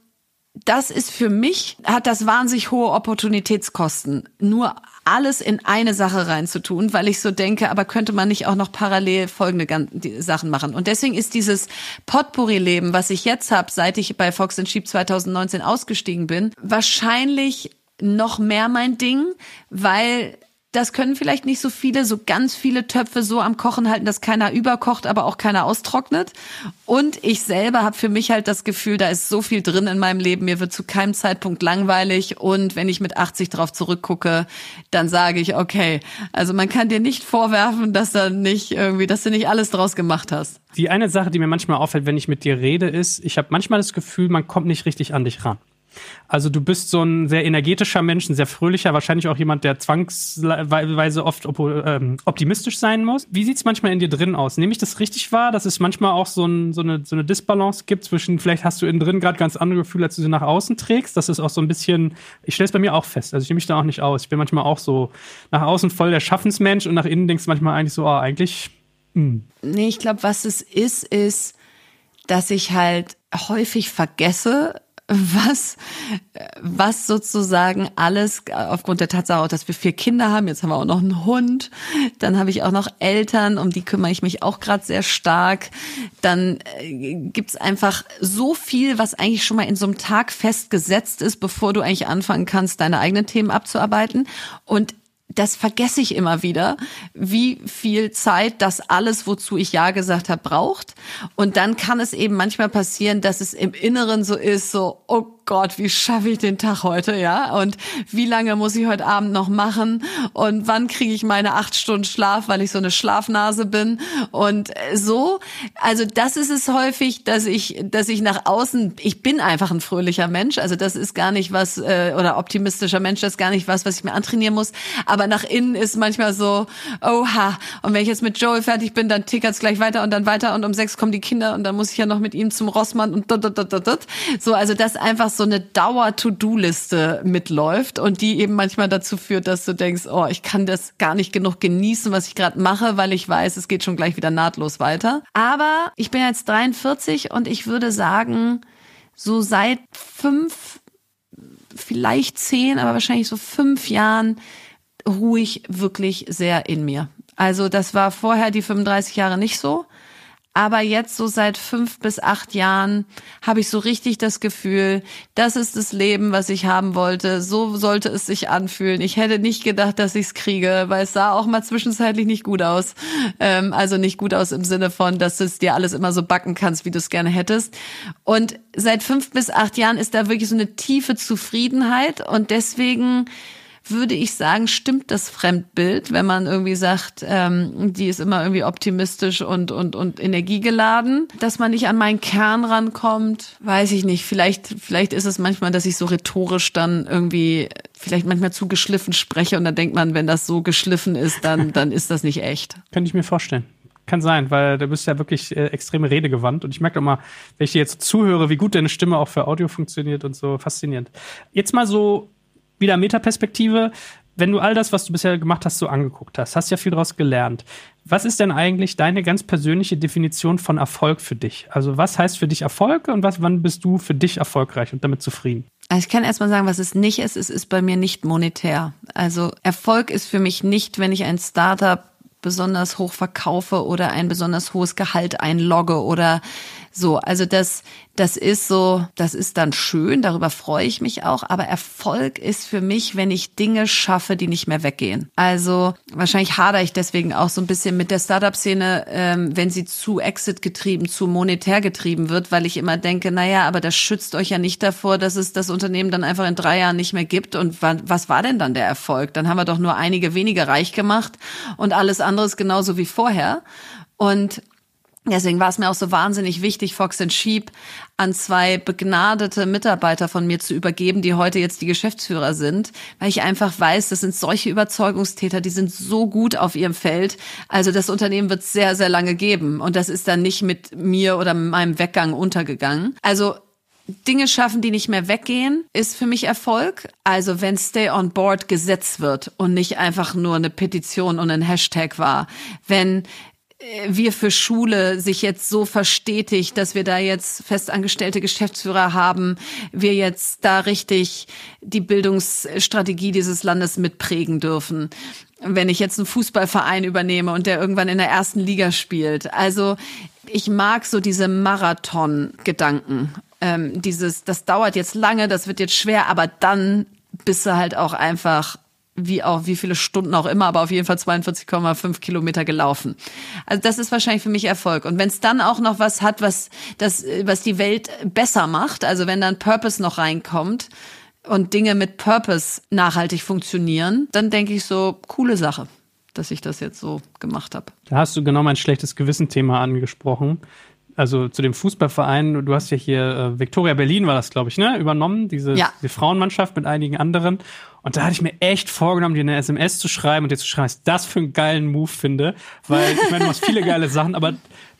das ist für mich, hat das wahnsinnig hohe Opportunitätskosten, nur alles in eine Sache reinzutun, weil ich so denke, aber könnte man nicht auch noch parallel folgende Sachen machen? Und deswegen ist dieses Potpourri-Leben, was ich jetzt habe, seit ich bei Fox Sheep 2019 ausgestiegen bin, wahrscheinlich noch mehr mein Ding, weil das können vielleicht nicht so viele, so ganz viele Töpfe so am Kochen halten, dass keiner überkocht, aber auch keiner austrocknet. Und ich selber habe für mich halt das Gefühl, da ist so viel drin in meinem Leben, mir wird zu keinem Zeitpunkt langweilig. Und wenn ich mit 80 drauf zurückgucke, dann sage ich, okay, also man kann dir nicht vorwerfen, dass da nicht irgendwie, dass du nicht alles draus gemacht hast. Die eine Sache, die mir manchmal auffällt, wenn ich mit dir rede, ist, ich habe manchmal das Gefühl, man kommt nicht richtig an dich ran. Also du bist so ein sehr energetischer Mensch, ein sehr fröhlicher, wahrscheinlich auch jemand, der zwangsweise oft ähm, optimistisch sein muss. Wie sieht's manchmal in dir drin aus? Nehme ich das richtig wahr, dass es manchmal auch so, ein, so, eine, so eine Disbalance gibt zwischen, vielleicht hast du innen drin gerade ganz andere Gefühle, als du sie nach außen trägst. Das ist auch so ein bisschen, ich stelle es bei mir auch fest, also ich nehme mich da auch nicht aus. Ich bin manchmal auch so nach außen voll der Schaffensmensch und nach innen denkst du manchmal eigentlich so, oh, eigentlich. Mh. Hm. Nee, ich glaube, was es ist, ist, dass ich halt häufig vergesse, was, was sozusagen alles aufgrund der Tatsache, dass wir vier Kinder haben, jetzt haben wir auch noch einen Hund, dann habe ich auch noch Eltern, um die kümmere ich mich auch gerade sehr stark. Dann äh, gibt's einfach so viel, was eigentlich schon mal in so einem Tag festgesetzt ist, bevor du eigentlich anfangen kannst, deine eigenen Themen abzuarbeiten. Und das vergesse ich immer wieder, wie viel Zeit das alles, wozu ich Ja gesagt habe, braucht. Und dann kann es eben manchmal passieren, dass es im Inneren so ist, so, oh Gott, wie schaffe ich den Tag heute, ja? Und wie lange muss ich heute Abend noch machen? Und wann kriege ich meine acht Stunden Schlaf, weil ich so eine Schlafnase bin? Und so, also das ist es häufig, dass ich, dass ich nach außen, ich bin einfach ein fröhlicher Mensch, also das ist gar nicht was, äh, oder optimistischer Mensch, das ist gar nicht was, was ich mir antrainieren muss. Aber nach innen ist manchmal so, oha. Und wenn ich jetzt mit Joel fertig bin, dann tickert's gleich weiter und dann weiter und um sechs kommen die Kinder und dann muss ich ja noch mit ihm zum Rossmann und dot, dot, dot, dot. so, also das einfach so eine Dauer-To-Do-Liste mitläuft und die eben manchmal dazu führt, dass du denkst, oh, ich kann das gar nicht genug genießen, was ich gerade mache, weil ich weiß, es geht schon gleich wieder nahtlos weiter. Aber ich bin jetzt 43 und ich würde sagen, so seit fünf, vielleicht zehn, aber wahrscheinlich so fünf Jahren ruhe ich wirklich sehr in mir. Also das war vorher die 35 Jahre nicht so. Aber jetzt so seit fünf bis acht Jahren habe ich so richtig das Gefühl, das ist das Leben, was ich haben wollte. So sollte es sich anfühlen. Ich hätte nicht gedacht, dass ich es kriege, weil es sah auch mal zwischenzeitlich nicht gut aus. Ähm, also nicht gut aus im Sinne von, dass du es dir alles immer so backen kannst, wie du es gerne hättest. Und seit fünf bis acht Jahren ist da wirklich so eine tiefe Zufriedenheit und deswegen würde ich sagen, stimmt das Fremdbild, wenn man irgendwie sagt, ähm, die ist immer irgendwie optimistisch und, und, und energiegeladen. Dass man nicht an meinen Kern rankommt, weiß ich nicht. Vielleicht, vielleicht ist es manchmal, dass ich so rhetorisch dann irgendwie vielleicht manchmal zu geschliffen spreche und dann denkt man, wenn das so geschliffen ist, dann, [LAUGHS] dann ist das nicht echt. Könnte ich mir vorstellen. Kann sein, weil du bist ja wirklich äh, extreme Redegewandt und ich merke immer, wenn ich dir jetzt zuhöre, wie gut deine Stimme auch für Audio funktioniert und so faszinierend. Jetzt mal so wieder Metaperspektive, wenn du all das, was du bisher gemacht hast, so angeguckt hast, hast ja viel daraus gelernt. Was ist denn eigentlich deine ganz persönliche Definition von Erfolg für dich? Also was heißt für dich Erfolg und was, wann bist du für dich erfolgreich und damit zufrieden? Also ich kann erstmal sagen, was es nicht ist. Es ist bei mir nicht monetär. Also Erfolg ist für mich nicht, wenn ich ein Startup besonders hoch verkaufe oder ein besonders hohes Gehalt einlogge oder so. Also das, das ist so, das ist dann schön, darüber freue ich mich auch, aber Erfolg ist für mich, wenn ich Dinge schaffe, die nicht mehr weggehen. Also wahrscheinlich hadere ich deswegen auch so ein bisschen mit der Startup-Szene, ähm, wenn sie zu Exit getrieben, zu monetär getrieben wird, weil ich immer denke, naja, aber das schützt euch ja nicht davor, dass es das Unternehmen dann einfach in drei Jahren nicht mehr gibt. Und was war denn dann der Erfolg? Dann haben wir doch nur einige wenige reich gemacht und alles andere ist genauso wie vorher. Und Deswegen war es mir auch so wahnsinnig wichtig, Fox and Sheep an zwei begnadete Mitarbeiter von mir zu übergeben, die heute jetzt die Geschäftsführer sind, weil ich einfach weiß, das sind solche Überzeugungstäter, die sind so gut auf ihrem Feld. Also das Unternehmen wird sehr, sehr lange geben und das ist dann nicht mit mir oder meinem Weggang untergegangen. Also Dinge schaffen, die nicht mehr weggehen, ist für mich Erfolg. Also wenn Stay on Board gesetzt wird und nicht einfach nur eine Petition und ein Hashtag war. Wenn wir für Schule sich jetzt so verstetigt, dass wir da jetzt festangestellte Geschäftsführer haben, wir jetzt da richtig die Bildungsstrategie dieses Landes mitprägen dürfen. Wenn ich jetzt einen Fußballverein übernehme und der irgendwann in der ersten Liga spielt. Also ich mag so diese Marathon-Gedanken. Ähm, dieses, das dauert jetzt lange, das wird jetzt schwer, aber dann bist du halt auch einfach wie auch wie viele Stunden auch immer, aber auf jeden Fall 42,5 Kilometer gelaufen. Also das ist wahrscheinlich für mich Erfolg. Und wenn es dann auch noch was hat, was das, was die Welt besser macht, also wenn dann Purpose noch reinkommt und Dinge mit Purpose nachhaltig funktionieren, dann denke ich so coole Sache dass ich das jetzt so gemacht habe. Da hast du genau mein schlechtes Gewissen-Thema angesprochen. Also zu dem Fußballverein, du hast ja hier äh, Victoria Berlin war das, glaube ich, ne, übernommen, diese, ja. die Frauenmannschaft mit einigen anderen. Und da hatte ich mir echt vorgenommen, dir eine SMS zu schreiben und dir zu schreiben, was ich das für einen geilen Move finde. Weil ich meine, du machst viele geile [LAUGHS] Sachen, aber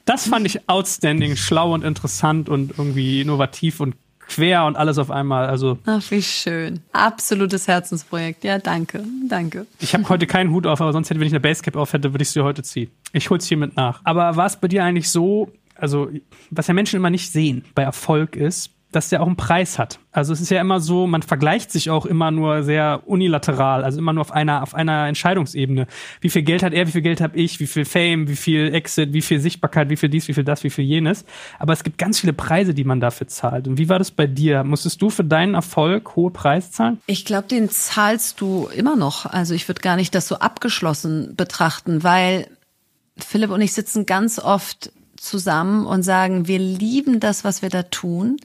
das fand ich outstanding, schlau und interessant und irgendwie innovativ und quer und alles auf einmal. Also Ach, wie schön. Absolutes Herzensprojekt. Ja, danke. Danke. Ich habe heute keinen Hut auf, aber sonst hätte, wenn ich eine Basecap auf hätte, würde ich sie heute ziehen. Ich hol's hiermit nach. Aber war es bei dir eigentlich so, also was ja Menschen immer nicht sehen bei Erfolg ist, dass der auch einen Preis hat. Also es ist ja immer so, man vergleicht sich auch immer nur sehr unilateral, also immer nur auf einer auf einer Entscheidungsebene. Wie viel Geld hat er, wie viel Geld habe ich, wie viel Fame, wie viel Exit, wie viel Sichtbarkeit, wie viel dies, wie viel das, wie viel jenes. Aber es gibt ganz viele Preise, die man dafür zahlt. Und wie war das bei dir? Musstest du für deinen Erfolg hohe Preise zahlen? Ich glaube, den zahlst du immer noch. Also ich würde gar nicht das so abgeschlossen betrachten, weil Philipp und ich sitzen ganz oft zusammen und sagen, wir lieben das, was wir da tun,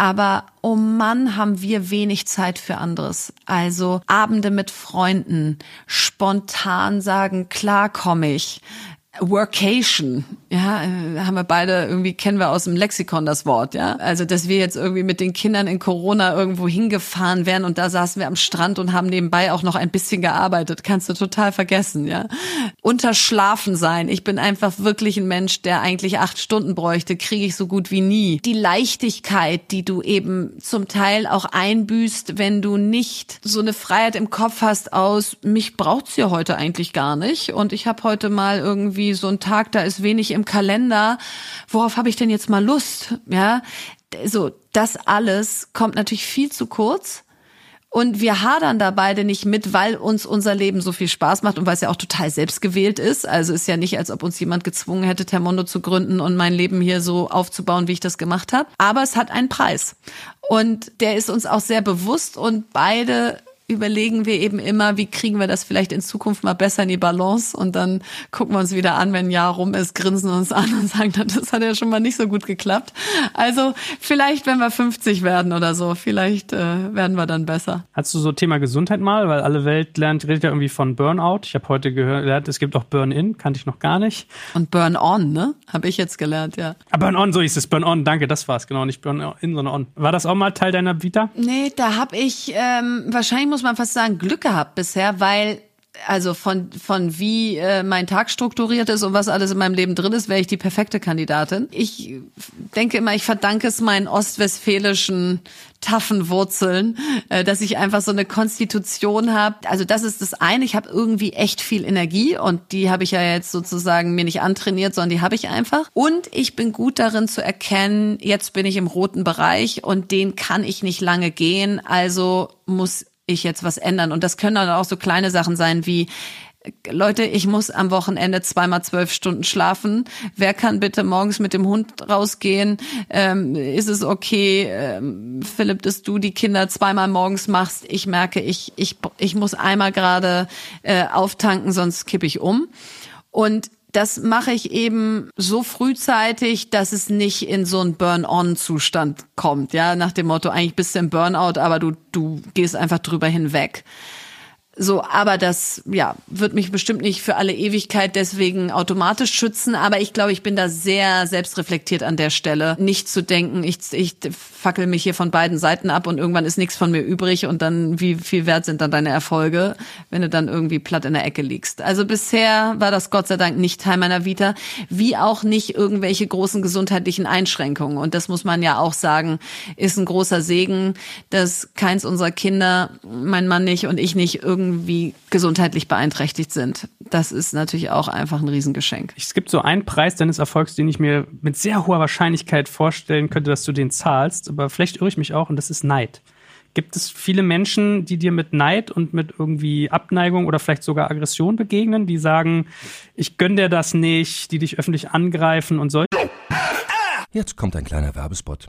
aber oh Mann, haben wir wenig Zeit für anderes. Also Abende mit Freunden, spontan sagen, klar komme ich, Workation, ja, äh, haben wir beide irgendwie kennen wir aus dem Lexikon das Wort, ja. Also, dass wir jetzt irgendwie mit den Kindern in Corona irgendwo hingefahren wären und da saßen wir am Strand und haben nebenbei auch noch ein bisschen gearbeitet, kannst du total vergessen, ja. Unterschlafen sein. Ich bin einfach wirklich ein Mensch, der eigentlich acht Stunden bräuchte, kriege ich so gut wie nie. Die Leichtigkeit, die du eben zum Teil auch einbüßt, wenn du nicht so eine Freiheit im Kopf hast aus, mich braucht's ja heute eigentlich gar nicht und ich habe heute mal irgendwie irgendwie so ein Tag, da ist wenig im Kalender. Worauf habe ich denn jetzt mal Lust? Ja, so das alles kommt natürlich viel zu kurz. Und wir hadern da beide nicht mit, weil uns unser Leben so viel Spaß macht und weil es ja auch total selbstgewählt ist. Also ist ja nicht, als ob uns jemand gezwungen hätte, Termondo zu gründen und mein Leben hier so aufzubauen, wie ich das gemacht habe. Aber es hat einen Preis. Und der ist uns auch sehr bewusst und beide überlegen wir eben immer, wie kriegen wir das vielleicht in Zukunft mal besser in die Balance und dann gucken wir uns wieder an, wenn ein Jahr rum ist, grinsen uns an und [LAUGHS] sagen, das hat ja schon mal nicht so gut geklappt. Also vielleicht, wenn wir 50 werden oder so, vielleicht äh, werden wir dann besser. Hast du so Thema Gesundheit mal, weil alle Welt lernt, redet ja irgendwie von Burnout. Ich habe heute gehört, es gibt auch Burn-In, kannte ich noch gar nicht. Und Burn-On, ne? Habe ich jetzt gelernt, ja. Ah, Burn-On, so hieß es, Burn-On, danke, das war's, genau, nicht Burn-In, sondern On. War das auch mal Teil deiner Vita? Nee, da habe ich, ähm, wahrscheinlich muss muss man fast sagen, Glück gehabt bisher, weil also von, von wie äh, mein Tag strukturiert ist und was alles in meinem Leben drin ist, wäre ich die perfekte Kandidatin. Ich denke immer, ich verdanke es meinen ostwestfälischen taffen Wurzeln, äh, dass ich einfach so eine Konstitution habe. Also das ist das eine. Ich habe irgendwie echt viel Energie und die habe ich ja jetzt sozusagen mir nicht antrainiert, sondern die habe ich einfach. Und ich bin gut darin zu erkennen, jetzt bin ich im roten Bereich und den kann ich nicht lange gehen. Also muss ich jetzt was ändern. Und das können dann auch so kleine Sachen sein wie, Leute, ich muss am Wochenende zweimal zwölf Stunden schlafen. Wer kann bitte morgens mit dem Hund rausgehen? Ähm, ist es okay, ähm, Philipp, dass du die Kinder zweimal morgens machst? Ich merke, ich, ich, ich muss einmal gerade äh, auftanken, sonst kippe ich um. Und das mache ich eben so frühzeitig, dass es nicht in so einen Burn-on-Zustand kommt. Ja, nach dem Motto, eigentlich bist du im Burnout, aber du, du gehst einfach drüber hinweg. So, aber das, ja, wird mich bestimmt nicht für alle Ewigkeit deswegen automatisch schützen. Aber ich glaube, ich bin da sehr selbstreflektiert an der Stelle. Nicht zu denken, ich, ich fackel mich hier von beiden Seiten ab und irgendwann ist nichts von mir übrig und dann, wie viel wert sind dann deine Erfolge, wenn du dann irgendwie platt in der Ecke liegst. Also bisher war das Gott sei Dank nicht Teil meiner Vita, wie auch nicht irgendwelche großen gesundheitlichen Einschränkungen. Und das muss man ja auch sagen, ist ein großer Segen, dass keins unserer Kinder, mein Mann nicht und ich nicht, irgendwie gesundheitlich beeinträchtigt sind. Das ist natürlich auch einfach ein Riesengeschenk. Es gibt so einen Preis deines Erfolgs, den ich mir mit sehr hoher Wahrscheinlichkeit vorstellen könnte, dass du den zahlst, aber vielleicht irre ich mich auch, und das ist Neid. Gibt es viele Menschen, die dir mit Neid und mit irgendwie Abneigung oder vielleicht sogar Aggression begegnen, die sagen, ich gönn dir das nicht, die dich öffentlich angreifen und so? Jetzt kommt ein kleiner Werbespot.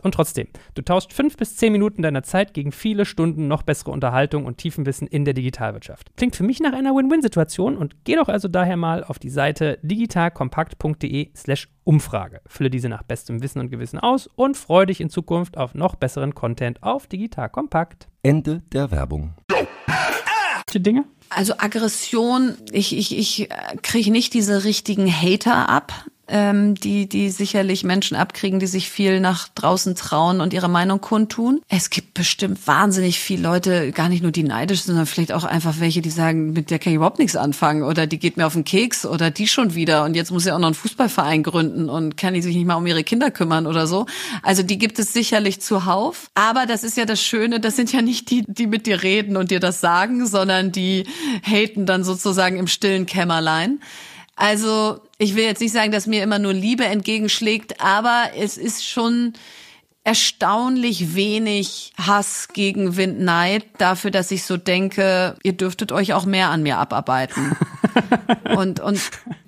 und trotzdem, du tauschst fünf bis zehn Minuten deiner Zeit gegen viele Stunden noch bessere Unterhaltung und Tiefenwissen in der Digitalwirtschaft. Klingt für mich nach einer Win-Win-Situation und geh doch also daher mal auf die Seite digitalkompakt.de/slash Umfrage. Fülle diese nach bestem Wissen und Gewissen aus und freue dich in Zukunft auf noch besseren Content auf Digital Kompakt. Ende der Werbung. Die Dinge? Also Aggression, ich, ich, ich kriege nicht diese richtigen Hater ab ähm, die, die sicherlich Menschen abkriegen, die sich viel nach draußen trauen und ihre Meinung kundtun. Es gibt bestimmt wahnsinnig viele Leute, gar nicht nur die neidisch, sondern vielleicht auch einfach welche, die sagen, mit der kann ich überhaupt nichts anfangen oder die geht mir auf den Keks oder die schon wieder und jetzt muss sie auch noch einen Fußballverein gründen und kann die sich nicht mal um ihre Kinder kümmern oder so. Also die gibt es sicherlich zuhauf. Aber das ist ja das Schöne, das sind ja nicht die, die mit dir reden und dir das sagen, sondern die haten dann sozusagen im stillen Kämmerlein. Also ich will jetzt nicht sagen, dass mir immer nur Liebe entgegenschlägt, aber es ist schon erstaunlich wenig Hass gegen Windneid dafür, dass ich so denke, ihr dürftet euch auch mehr an mir abarbeiten. [LAUGHS] und, und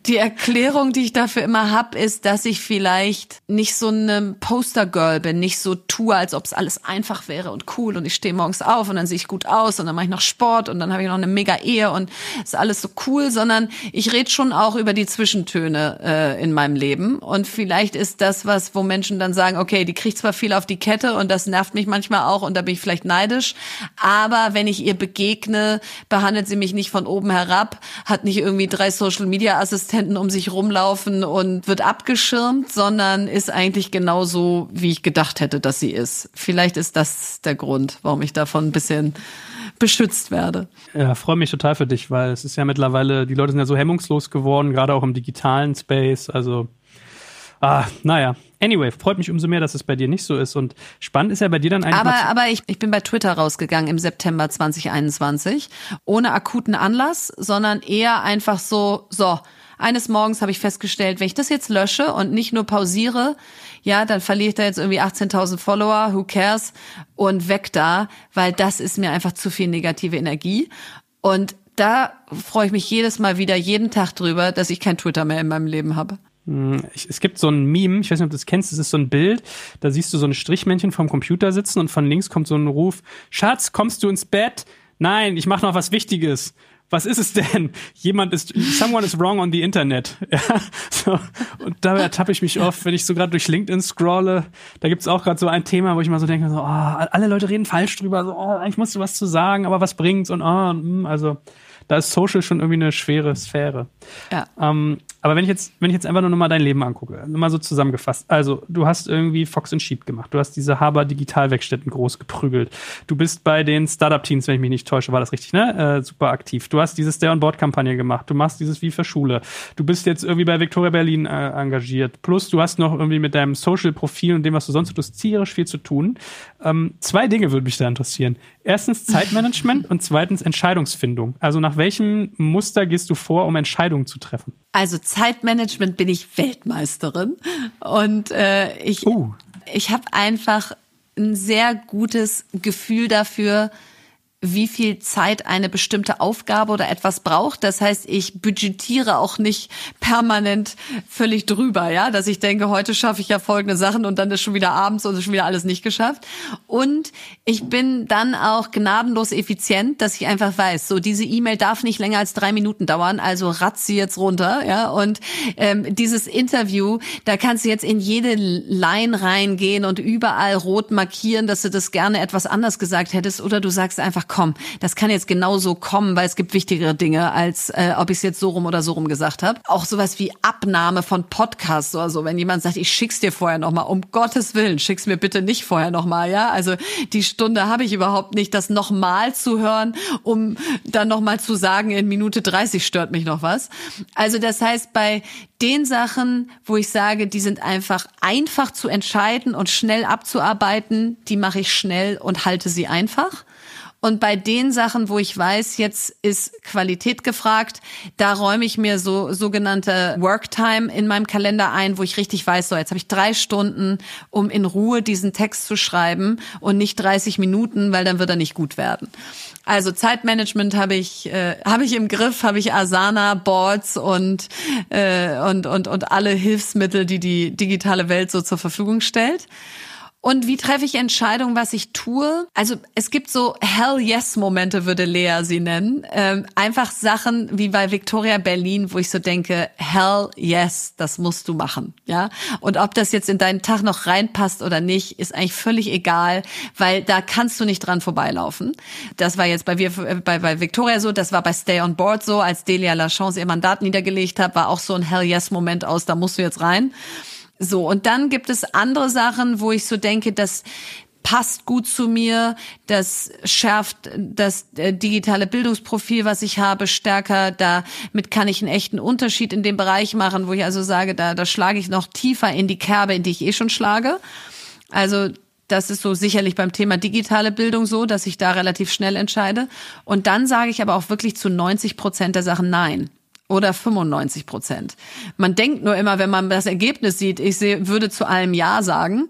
die Erklärung, die ich dafür immer hab, ist, dass ich vielleicht nicht so eine Postergirl bin, nicht so tue, als ob es alles einfach wäre und cool und ich stehe morgens auf und dann sehe ich gut aus und dann mache ich noch Sport und dann habe ich noch eine mega Ehe und ist alles so cool, sondern ich rede schon auch über die Zwischentöne äh, in meinem Leben und vielleicht ist das was, wo Menschen dann sagen, okay, die kriegt zwar viel auf die Kette und das nervt mich manchmal auch und da bin ich vielleicht neidisch, aber wenn ich ihr begegne, behandelt sie mich nicht von oben herab, hat nicht irgendwie drei Social Media Assistenten Assistenten um sich rumlaufen und wird abgeschirmt, sondern ist eigentlich genauso, wie ich gedacht hätte, dass sie ist. Vielleicht ist das der Grund, warum ich davon ein bisschen beschützt werde. Ja, freue mich total für dich, weil es ist ja mittlerweile, die Leute sind ja so hemmungslos geworden, gerade auch im digitalen Space. Also, ah, naja. Anyway, freut mich umso mehr, dass es bei dir nicht so ist. Und spannend ist ja bei dir dann eigentlich. Aber, aber ich, ich bin bei Twitter rausgegangen im September 2021. Ohne akuten Anlass, sondern eher einfach so, so, eines Morgens habe ich festgestellt, wenn ich das jetzt lösche und nicht nur pausiere, ja, dann verliere ich da jetzt irgendwie 18.000 Follower, who cares, und weg da, weil das ist mir einfach zu viel negative Energie. Und da freue ich mich jedes Mal wieder, jeden Tag drüber, dass ich kein Twitter mehr in meinem Leben habe. Hm, es gibt so ein Meme, ich weiß nicht, ob du das kennst, das ist so ein Bild, da siehst du so ein Strichmännchen vom Computer sitzen und von links kommt so ein Ruf, Schatz, kommst du ins Bett? Nein, ich mache noch was Wichtiges was ist es denn? Jemand ist, someone is wrong on the Internet. [LAUGHS] Ja, so. Und dabei ertappe ich mich oft, wenn ich so gerade durch LinkedIn scrolle. Da gibt's auch gerade so ein Thema, wo ich mal so denke, so, oh, alle Leute reden falsch drüber. So, oh, eigentlich musst du was zu sagen, aber was bringt's? Und oh, also da ist Social schon irgendwie eine schwere Sphäre. Ja. Ähm, aber wenn ich jetzt, wenn ich jetzt einfach nur mal dein Leben angucke, nur mal so zusammengefasst. Also, du hast irgendwie Fox and Sheep gemacht. Du hast diese Haber Digitalwerkstätten groß geprügelt. Du bist bei den Startup-Teams, wenn ich mich nicht täusche, war das richtig, ne? Äh, super aktiv. Du hast diese Stay-on-Board-Kampagne gemacht. Du machst dieses Wie für Schule. Du bist jetzt irgendwie bei Victoria Berlin äh, engagiert. Plus, du hast noch irgendwie mit deinem Social-Profil und dem, was du sonst tust, tierisch viel zu tun. Ähm, zwei Dinge würde mich da interessieren. Erstens Zeitmanagement [LAUGHS] und zweitens Entscheidungsfindung. Also, nach welchem Muster gehst du vor, um Entscheidungen zu treffen? Also Zeitmanagement bin ich Weltmeisterin und äh, ich uh. ich habe einfach ein sehr gutes Gefühl dafür, wie viel Zeit eine bestimmte Aufgabe oder etwas braucht. Das heißt, ich budgetiere auch nicht permanent völlig drüber, ja, dass ich denke, heute schaffe ich ja folgende Sachen und dann ist schon wieder abends und ist schon wieder alles nicht geschafft. Und ich bin dann auch gnadenlos effizient, dass ich einfach weiß, so diese E-Mail darf nicht länger als drei Minuten dauern, also ratz sie jetzt runter, ja. Und ähm, dieses Interview, da kannst du jetzt in jede Line reingehen und überall rot markieren, dass du das gerne etwas anders gesagt hättest, oder du sagst einfach, komm, das kann jetzt genauso kommen, weil es gibt wichtigere Dinge, als äh, ob ich es jetzt so rum oder so rum gesagt habe. Auch sowas wie Abnahme von Podcasts oder so, wenn jemand sagt, ich schick's dir vorher nochmal, um Gottes Willen, schick's mir bitte nicht vorher nochmal, ja. Also die Stunde habe ich überhaupt nicht, das nochmal zu hören, um dann nochmal zu sagen, in Minute 30 stört mich noch was. Also das heißt, bei den Sachen, wo ich sage, die sind einfach einfach zu entscheiden und schnell abzuarbeiten, die mache ich schnell und halte sie einfach. Und bei den Sachen, wo ich weiß, jetzt ist Qualität gefragt, da räume ich mir so sogenannte Worktime in meinem Kalender ein, wo ich richtig weiß, so jetzt habe ich drei Stunden, um in Ruhe diesen Text zu schreiben und nicht 30 Minuten, weil dann wird er nicht gut werden. Also Zeitmanagement habe ich äh, habe ich im Griff, habe ich Asana Boards und äh, und und und alle Hilfsmittel, die die digitale Welt so zur Verfügung stellt. Und wie treffe ich Entscheidungen, was ich tue? Also es gibt so Hell Yes Momente, würde Lea sie nennen. Ähm, einfach Sachen wie bei Victoria Berlin, wo ich so denke, Hell Yes, das musst du machen, ja. Und ob das jetzt in deinen Tag noch reinpasst oder nicht, ist eigentlich völlig egal, weil da kannst du nicht dran vorbeilaufen. Das war jetzt bei wir bei, bei Victoria so, das war bei Stay on Board so, als Delia Lachance ihr Mandat niedergelegt hat, war auch so ein Hell Yes Moment aus, da musst du jetzt rein. So, und dann gibt es andere Sachen, wo ich so denke, das passt gut zu mir, das schärft das äh, digitale Bildungsprofil, was ich habe, stärker. Damit kann ich einen echten Unterschied in dem Bereich machen, wo ich also sage, da, da schlage ich noch tiefer in die Kerbe, in die ich eh schon schlage. Also das ist so sicherlich beim Thema digitale Bildung so, dass ich da relativ schnell entscheide. Und dann sage ich aber auch wirklich zu 90 Prozent der Sachen Nein oder 95 Prozent. Man denkt nur immer, wenn man das Ergebnis sieht, ich sehe, würde zu allem Ja sagen,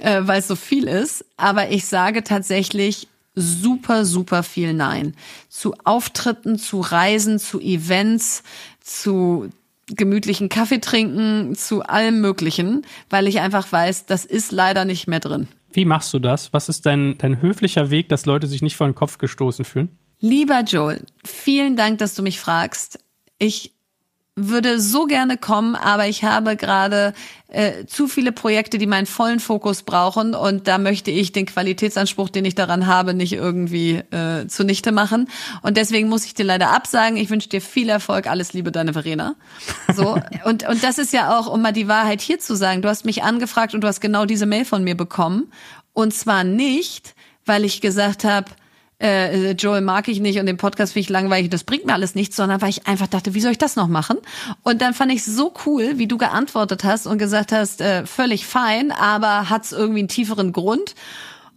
äh, weil es so viel ist. Aber ich sage tatsächlich super, super viel Nein. Zu Auftritten, zu Reisen, zu Events, zu gemütlichen Kaffee trinken, zu allem Möglichen, weil ich einfach weiß, das ist leider nicht mehr drin. Wie machst du das? Was ist dein, dein höflicher Weg, dass Leute sich nicht vor den Kopf gestoßen fühlen? Lieber Joel, vielen Dank, dass du mich fragst. Ich würde so gerne kommen, aber ich habe gerade äh, zu viele Projekte, die meinen vollen Fokus brauchen und da möchte ich den Qualitätsanspruch, den ich daran habe, nicht irgendwie äh, zunichte machen und deswegen muss ich dir leider absagen. Ich wünsche dir viel Erfolg, alles Liebe, deine Verena. So [LAUGHS] und und das ist ja auch, um mal die Wahrheit hier zu sagen. Du hast mich angefragt und du hast genau diese Mail von mir bekommen und zwar nicht, weil ich gesagt habe äh, Joel mag ich nicht und den Podcast finde ich langweilig, das bringt mir alles nichts, sondern weil ich einfach dachte, wie soll ich das noch machen? Und dann fand ich so cool, wie du geantwortet hast und gesagt hast, äh, völlig fein, aber hat's irgendwie einen tieferen Grund?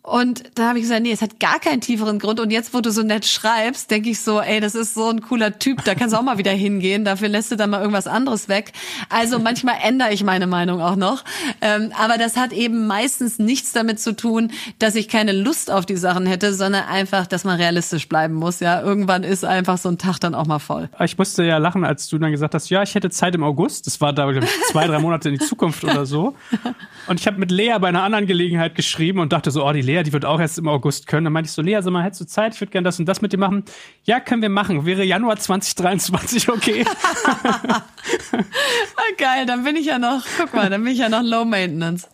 Und da habe ich gesagt, nee, es hat gar keinen tieferen Grund. Und jetzt, wo du so nett schreibst, denke ich so, ey, das ist so ein cooler Typ, da kannst du auch mal wieder hingehen. Dafür lässt du dann mal irgendwas anderes weg. Also manchmal ändere ich meine Meinung auch noch. Ähm, aber das hat eben meistens nichts damit zu tun, dass ich keine Lust auf die Sachen hätte, sondern einfach, dass man realistisch bleiben muss. Ja, irgendwann ist einfach so ein Tag dann auch mal voll. Ich musste ja lachen, als du dann gesagt hast, ja, ich hätte Zeit im August. Das war da ich, zwei, drei Monate in die Zukunft oder so. Und ich habe mit Lea bei einer anderen Gelegenheit geschrieben und dachte so, oh, die Lea Lea, die wird auch erst im August können. Dann meinte ich so, Lea, sag mal, hättest du Zeit? Ich würde gerne das und das mit dir machen. Ja, können wir machen. Wäre Januar 2023 okay? [LAUGHS] ah, geil, dann bin ich ja noch, guck mal, dann bin ich ja noch Low Maintenance.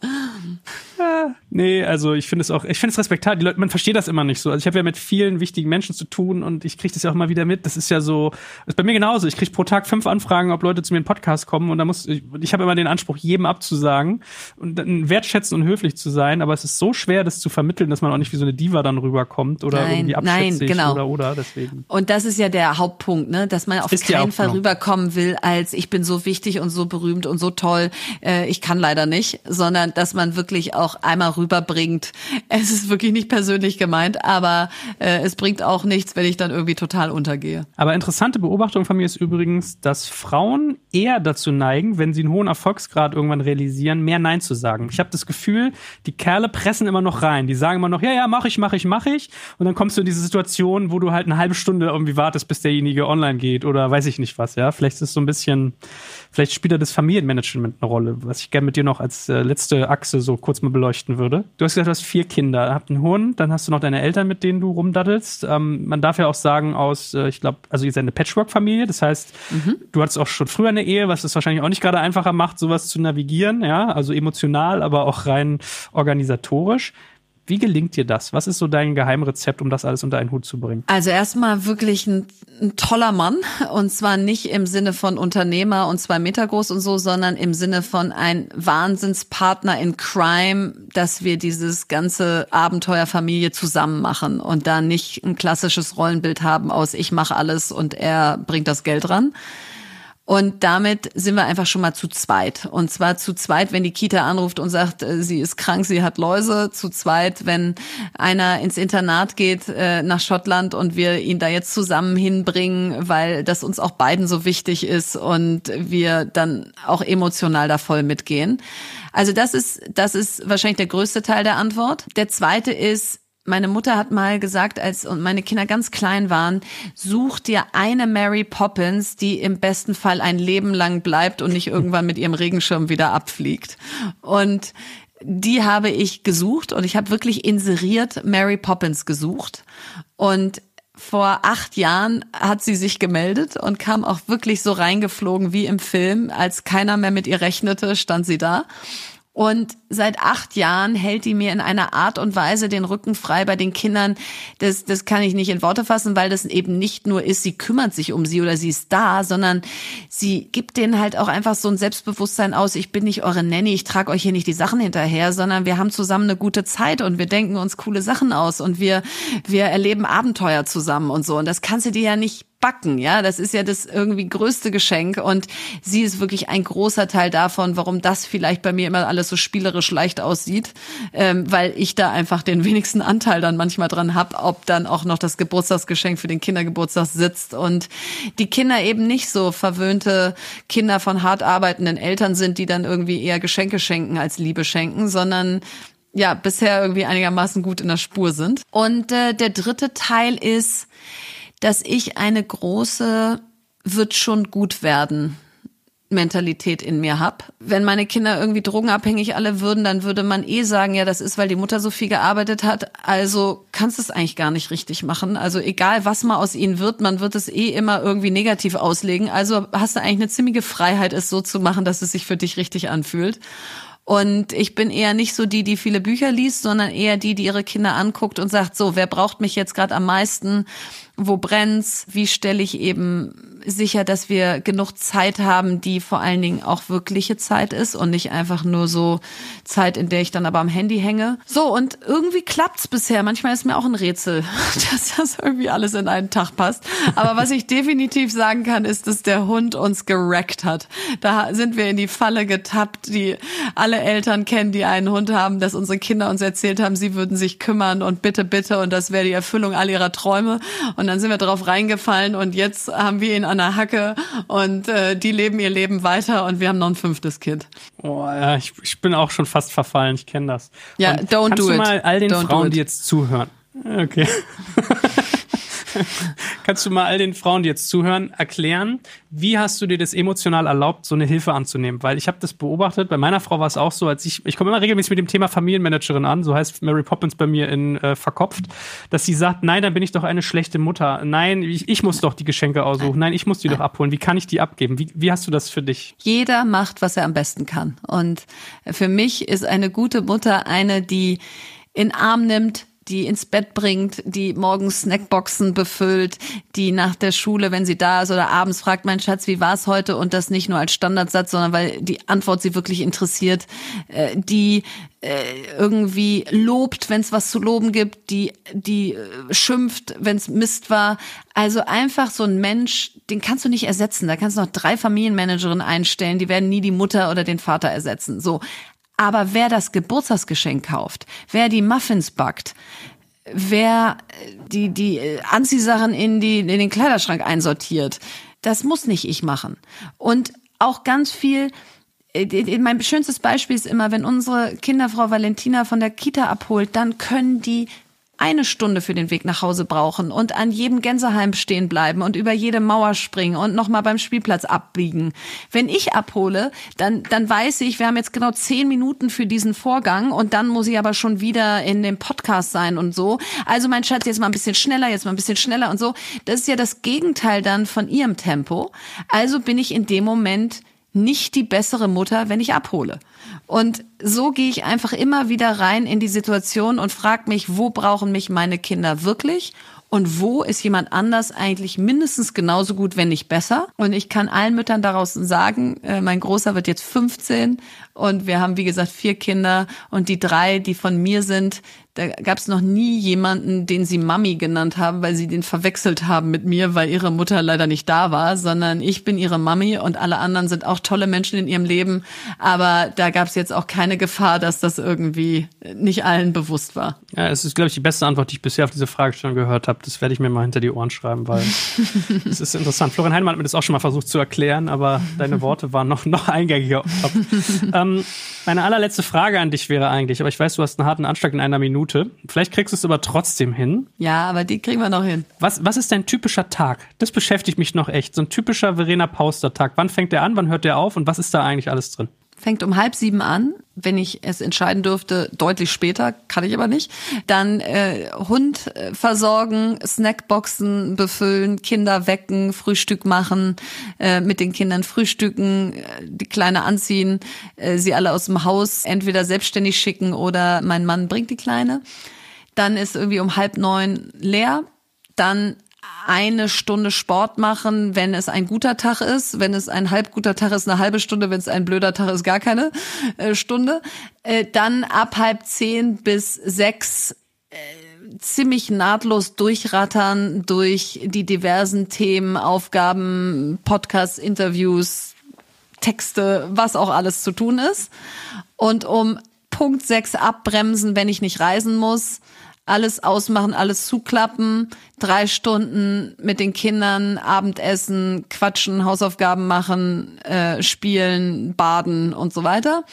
Ja, nee, also ich finde es auch, ich finde es respektabel. Die Leute, man versteht das immer nicht so. Also ich habe ja mit vielen wichtigen Menschen zu tun und ich kriege das ja auch mal wieder mit. Das ist ja so, ist bei mir genauso. Ich kriege pro Tag fünf Anfragen, ob Leute zu mir in Podcast kommen und da muss ich, ich habe immer den Anspruch, jedem abzusagen und dann wertschätzen und höflich zu sein. Aber es ist so schwer, das zu vermitteln, dass man auch nicht wie so eine Diva dann rüberkommt oder nein, irgendwie abschätzig nein, genau. oder oder deswegen. Und das ist ja der Hauptpunkt, ne, dass man auf ist keinen Fall rüberkommen will, als ich bin so wichtig und so berühmt und so toll. Äh, ich kann leider nicht, sondern dass man wirklich auch einmal rüberbringt. Es ist wirklich nicht persönlich gemeint, aber äh, es bringt auch nichts, wenn ich dann irgendwie total untergehe. Aber interessante Beobachtung von mir ist übrigens, dass Frauen eher dazu neigen, wenn sie einen hohen Erfolgsgrad irgendwann realisieren, mehr Nein zu sagen. Ich habe das Gefühl, die Kerle pressen immer noch rein. Die sagen immer noch, ja, ja, mach ich, mach ich, mach ich. Und dann kommst du in diese Situation, wo du halt eine halbe Stunde irgendwie wartest, bis derjenige online geht oder weiß ich nicht was, ja. Vielleicht ist es so ein bisschen, vielleicht spielt da das Familienmanagement eine Rolle, was ich gerne mit dir noch als äh, letzte Achse so kurz mal beleuchten würde. Du hast gesagt, du hast vier Kinder, habt einen Hund, dann hast du noch deine Eltern, mit denen du rumdaddelst. Ähm, man darf ja auch sagen, aus, äh, ich glaube, also ihr seid eine Patchwork-Familie, das heißt, mhm. du hattest auch schon früher eine Ehe, was es wahrscheinlich auch nicht gerade einfacher macht, sowas zu navigieren, ja, also emotional, aber auch rein organisatorisch. Wie gelingt dir das? Was ist so dein Geheimrezept, um das alles unter einen Hut zu bringen? Also erstmal wirklich ein, ein, toller Mann und zwar nicht im Sinne von Unternehmer und zwei Meter groß und so, sondern im Sinne von ein Wahnsinnspartner in Crime, dass wir dieses ganze Abenteuerfamilie zusammen machen und da nicht ein klassisches Rollenbild haben aus ich mache alles und er bringt das Geld ran und damit sind wir einfach schon mal zu zweit. Und zwar zu zweit, wenn die Kita anruft und sagt, äh, sie ist krank, sie hat Läuse. Zu zweit, wenn einer ins Internat geht äh, nach Schottland und wir ihn da jetzt zusammen hinbringen, weil das uns auch beiden so wichtig ist und wir dann auch emotional da voll mitgehen. Also das ist, das ist wahrscheinlich der größte Teil der Antwort. Der zweite ist, meine Mutter hat mal gesagt, als und meine Kinder ganz klein waren, such dir eine Mary Poppins, die im besten Fall ein Leben lang bleibt und nicht irgendwann mit ihrem Regenschirm wieder abfliegt. Und die habe ich gesucht und ich habe wirklich inseriert Mary Poppins gesucht. Und vor acht Jahren hat sie sich gemeldet und kam auch wirklich so reingeflogen wie im Film. Als keiner mehr mit ihr rechnete, stand sie da. Und seit acht Jahren hält die mir in einer Art und Weise den Rücken frei bei den Kindern. Das, das kann ich nicht in Worte fassen, weil das eben nicht nur ist, sie kümmert sich um sie oder sie ist da, sondern sie gibt denen halt auch einfach so ein Selbstbewusstsein aus. Ich bin nicht eure Nanny, ich trage euch hier nicht die Sachen hinterher, sondern wir haben zusammen eine gute Zeit und wir denken uns coole Sachen aus und wir, wir erleben Abenteuer zusammen und so. Und das kannst du dir ja nicht backen, ja. Das ist ja das irgendwie größte Geschenk und sie ist wirklich ein großer Teil davon, warum das vielleicht bei mir immer alles so spielerisch leicht aussieht, ähm, weil ich da einfach den wenigsten Anteil dann manchmal dran hab, ob dann auch noch das Geburtstagsgeschenk für den Kindergeburtstag sitzt und die Kinder eben nicht so verwöhnte Kinder von hart arbeitenden Eltern sind, die dann irgendwie eher Geschenke schenken als Liebe schenken, sondern ja, bisher irgendwie einigermaßen gut in der Spur sind. Und äh, der dritte Teil ist, dass ich eine große wird schon gut werden Mentalität in mir hab. Wenn meine Kinder irgendwie drogenabhängig alle würden, dann würde man eh sagen, ja, das ist, weil die Mutter so viel gearbeitet hat. Also kannst du es eigentlich gar nicht richtig machen. Also egal, was mal aus ihnen wird, man wird es eh immer irgendwie negativ auslegen. Also hast du eigentlich eine ziemliche Freiheit, es so zu machen, dass es sich für dich richtig anfühlt. Und ich bin eher nicht so die, die viele Bücher liest, sondern eher die, die ihre Kinder anguckt und sagt, so, wer braucht mich jetzt gerade am meisten? Wo brennt's? Wie stelle ich eben sicher, dass wir genug Zeit haben, die vor allen Dingen auch wirkliche Zeit ist und nicht einfach nur so Zeit, in der ich dann aber am Handy hänge. So, und irgendwie klappt's bisher. Manchmal ist mir auch ein Rätsel, [LAUGHS] dass das irgendwie alles in einen Tag passt. Aber was ich definitiv sagen kann, ist, dass der Hund uns gerackt hat. Da sind wir in die Falle getappt, die alle Eltern kennen, die einen Hund haben, dass unsere Kinder uns erzählt haben, sie würden sich kümmern und bitte, bitte und das wäre die Erfüllung all ihrer Träume. Dann sind wir drauf reingefallen und jetzt haben wir ihn an der Hacke und äh, die leben ihr Leben weiter und wir haben noch ein fünftes Kind. Oh, ja, ich, ich bin auch schon fast verfallen, ich kenne das. Ja, und don't do it. Kannst du mal all den don't Frauen, die jetzt zuhören, okay. [LAUGHS] [LAUGHS] Kannst du mal all den Frauen, die jetzt zuhören, erklären, wie hast du dir das emotional erlaubt, so eine Hilfe anzunehmen? Weil ich habe das beobachtet, bei meiner Frau war es auch so, als ich, ich komme immer regelmäßig mit dem Thema Familienmanagerin an, so heißt Mary Poppins bei mir in äh, Verkopft, dass sie sagt, nein, dann bin ich doch eine schlechte Mutter. Nein, ich, ich muss doch die Geschenke aussuchen. Nein, ich muss die doch abholen. Wie kann ich die abgeben? Wie, wie hast du das für dich? Jeder macht, was er am besten kann. Und für mich ist eine gute Mutter eine, die in Arm nimmt, die ins Bett bringt, die morgens Snackboxen befüllt, die nach der Schule, wenn sie da ist oder abends fragt, mein Schatz, wie war es heute? Und das nicht nur als Standardsatz, sondern weil die Antwort sie wirklich interessiert, äh, die äh, irgendwie lobt, wenn es was zu loben gibt, die die äh, schimpft, wenn es Mist war. Also einfach so ein Mensch, den kannst du nicht ersetzen. Da kannst du noch drei Familienmanagerinnen einstellen, die werden nie die Mutter oder den Vater ersetzen. So, Aber wer das Geburtstagsgeschenk kauft, wer die Muffins backt, wer die, die Anziehsachen in, die, in den Kleiderschrank einsortiert, das muss nicht ich machen. Und auch ganz viel, äh, mein schönstes Beispiel ist immer, wenn unsere Kinderfrau Valentina von der Kita abholt, dann können die eine Stunde für den Weg nach Hause brauchen und an jedem Gänseheim stehen bleiben und über jede Mauer springen und nochmal beim Spielplatz abbiegen. Wenn ich abhole, dann, dann weiß ich, wir haben jetzt genau zehn Minuten für diesen Vorgang und dann muss ich aber schon wieder in dem Podcast sein und so. Also mein Schatz, jetzt mal ein bisschen schneller, jetzt mal ein bisschen schneller und so. Das ist ja das Gegenteil dann von ihrem Tempo. Also bin ich in dem Moment nicht die bessere Mutter, wenn ich abhole. Und so gehe ich einfach immer wieder rein in die Situation und frage mich, wo brauchen mich meine Kinder wirklich und wo ist jemand anders eigentlich mindestens genauso gut, wenn nicht besser. Und ich kann allen Müttern daraus sagen, äh, mein Großer wird jetzt 15 und wir haben, wie gesagt, vier Kinder und die drei, die von mir sind, da gab es noch nie jemanden, den sie Mami genannt haben, weil sie den verwechselt haben mit mir, weil ihre Mutter leider nicht da war, sondern ich bin ihre Mami und alle anderen sind auch tolle Menschen in ihrem Leben. Aber da gab es jetzt auch keine Gefahr, dass das irgendwie nicht allen bewusst war. Ja, es ist, glaube ich, die beste Antwort, die ich bisher auf diese Frage schon gehört habe. Das werde ich mir mal hinter die Ohren schreiben, weil [LAUGHS] es ist interessant. Florian Heinemann hat mir das auch schon mal versucht zu erklären, aber deine Worte waren noch, noch eingängiger. [LAUGHS] ähm, meine allerletzte Frage an dich wäre eigentlich, aber ich weiß, du hast einen harten Anschlag in einer Minute. Vielleicht kriegst du es aber trotzdem hin. Ja, aber die kriegen wir noch hin. Was, was ist dein typischer Tag? Das beschäftigt mich noch echt. So ein typischer Verena Pauster-Tag. Wann fängt der an? Wann hört der auf? Und was ist da eigentlich alles drin? Fängt um halb sieben an, wenn ich es entscheiden dürfte, deutlich später, kann ich aber nicht. Dann äh, Hund äh, versorgen, Snackboxen befüllen, Kinder wecken, Frühstück machen, äh, mit den Kindern frühstücken, äh, die Kleine anziehen, äh, sie alle aus dem Haus entweder selbstständig schicken oder mein Mann bringt die Kleine. Dann ist irgendwie um halb neun leer. Dann eine Stunde Sport machen, wenn es ein guter Tag ist. Wenn es ein halb guter Tag ist, eine halbe Stunde. Wenn es ein blöder Tag ist, gar keine äh, Stunde. Äh, dann ab halb zehn bis sechs äh, ziemlich nahtlos durchrattern durch die diversen Themen, Aufgaben, Podcasts, Interviews, Texte, was auch alles zu tun ist. Und um Punkt sechs abbremsen, wenn ich nicht reisen muss alles ausmachen, alles zuklappen, drei Stunden mit den Kindern, Abendessen, quatschen, Hausaufgaben machen, äh, spielen, baden und so weiter.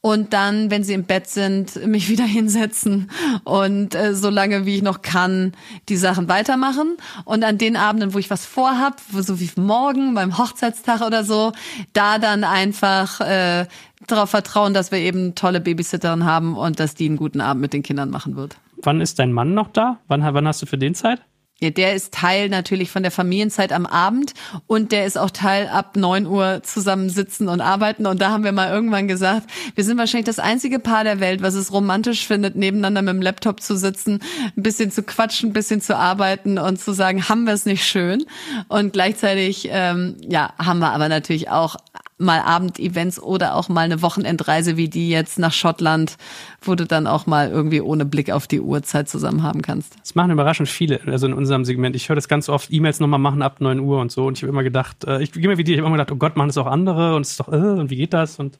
Und dann, wenn sie im Bett sind, mich [LAUGHS] wieder hinsetzen und äh, so lange wie ich noch kann, die Sachen weitermachen. Und an den Abenden, wo ich was vorhab, so wie morgen beim Hochzeitstag oder so, da dann einfach äh, darauf vertrauen, dass wir eben tolle Babysitterin haben und dass die einen guten Abend mit den Kindern machen wird. Wann ist dein Mann noch da? Wann, wann hast du für den Zeit? Ja, der ist Teil natürlich von der Familienzeit am Abend und der ist auch Teil ab neun Uhr zusammensitzen und arbeiten. Und da haben wir mal irgendwann gesagt, wir sind wahrscheinlich das einzige Paar der Welt, was es romantisch findet, nebeneinander mit dem Laptop zu sitzen, ein bisschen zu quatschen, ein bisschen zu arbeiten und zu sagen, haben wir es nicht schön? Und gleichzeitig, ähm, ja, haben wir aber natürlich auch mal Abendevents oder auch mal eine Wochenendreise wie die jetzt nach Schottland, wo du dann auch mal irgendwie ohne Blick auf die Uhrzeit zusammen haben kannst. Das machen überraschend viele, also in unserem Segment. Ich höre das ganz oft, E-Mails nochmal machen ab 9 Uhr und so. Und ich habe immer gedacht, äh, ich gehe mir wie dir, ich habe immer gedacht, oh Gott, machen das auch andere und es ist doch, äh, und wie geht das? Und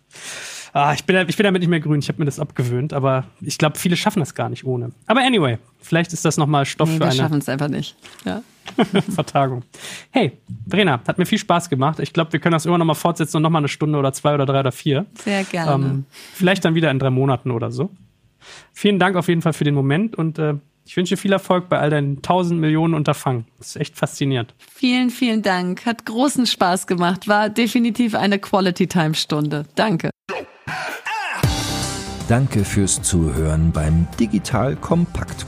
ah, ich, bin, ich bin damit nicht mehr grün, ich habe mir das abgewöhnt, aber ich glaube, viele schaffen das gar nicht ohne. Aber anyway, vielleicht ist das nochmal Stoff nee, für eine. Wir schaffen es einfach nicht. Ja. [LAUGHS] Vertagung. Hey, Brena, hat mir viel Spaß gemacht. Ich glaube, wir können das immer noch mal fortsetzen und noch mal eine Stunde oder zwei oder drei oder vier. Sehr gerne. Ähm, vielleicht dann wieder in drei Monaten oder so. Vielen Dank auf jeden Fall für den Moment und äh, ich wünsche dir viel Erfolg bei all deinen tausend Millionen Unterfangen. Das ist echt faszinierend. Vielen, vielen Dank. Hat großen Spaß gemacht. War definitiv eine Quality-Time-Stunde. Danke. Danke fürs Zuhören beim Digital Kompakt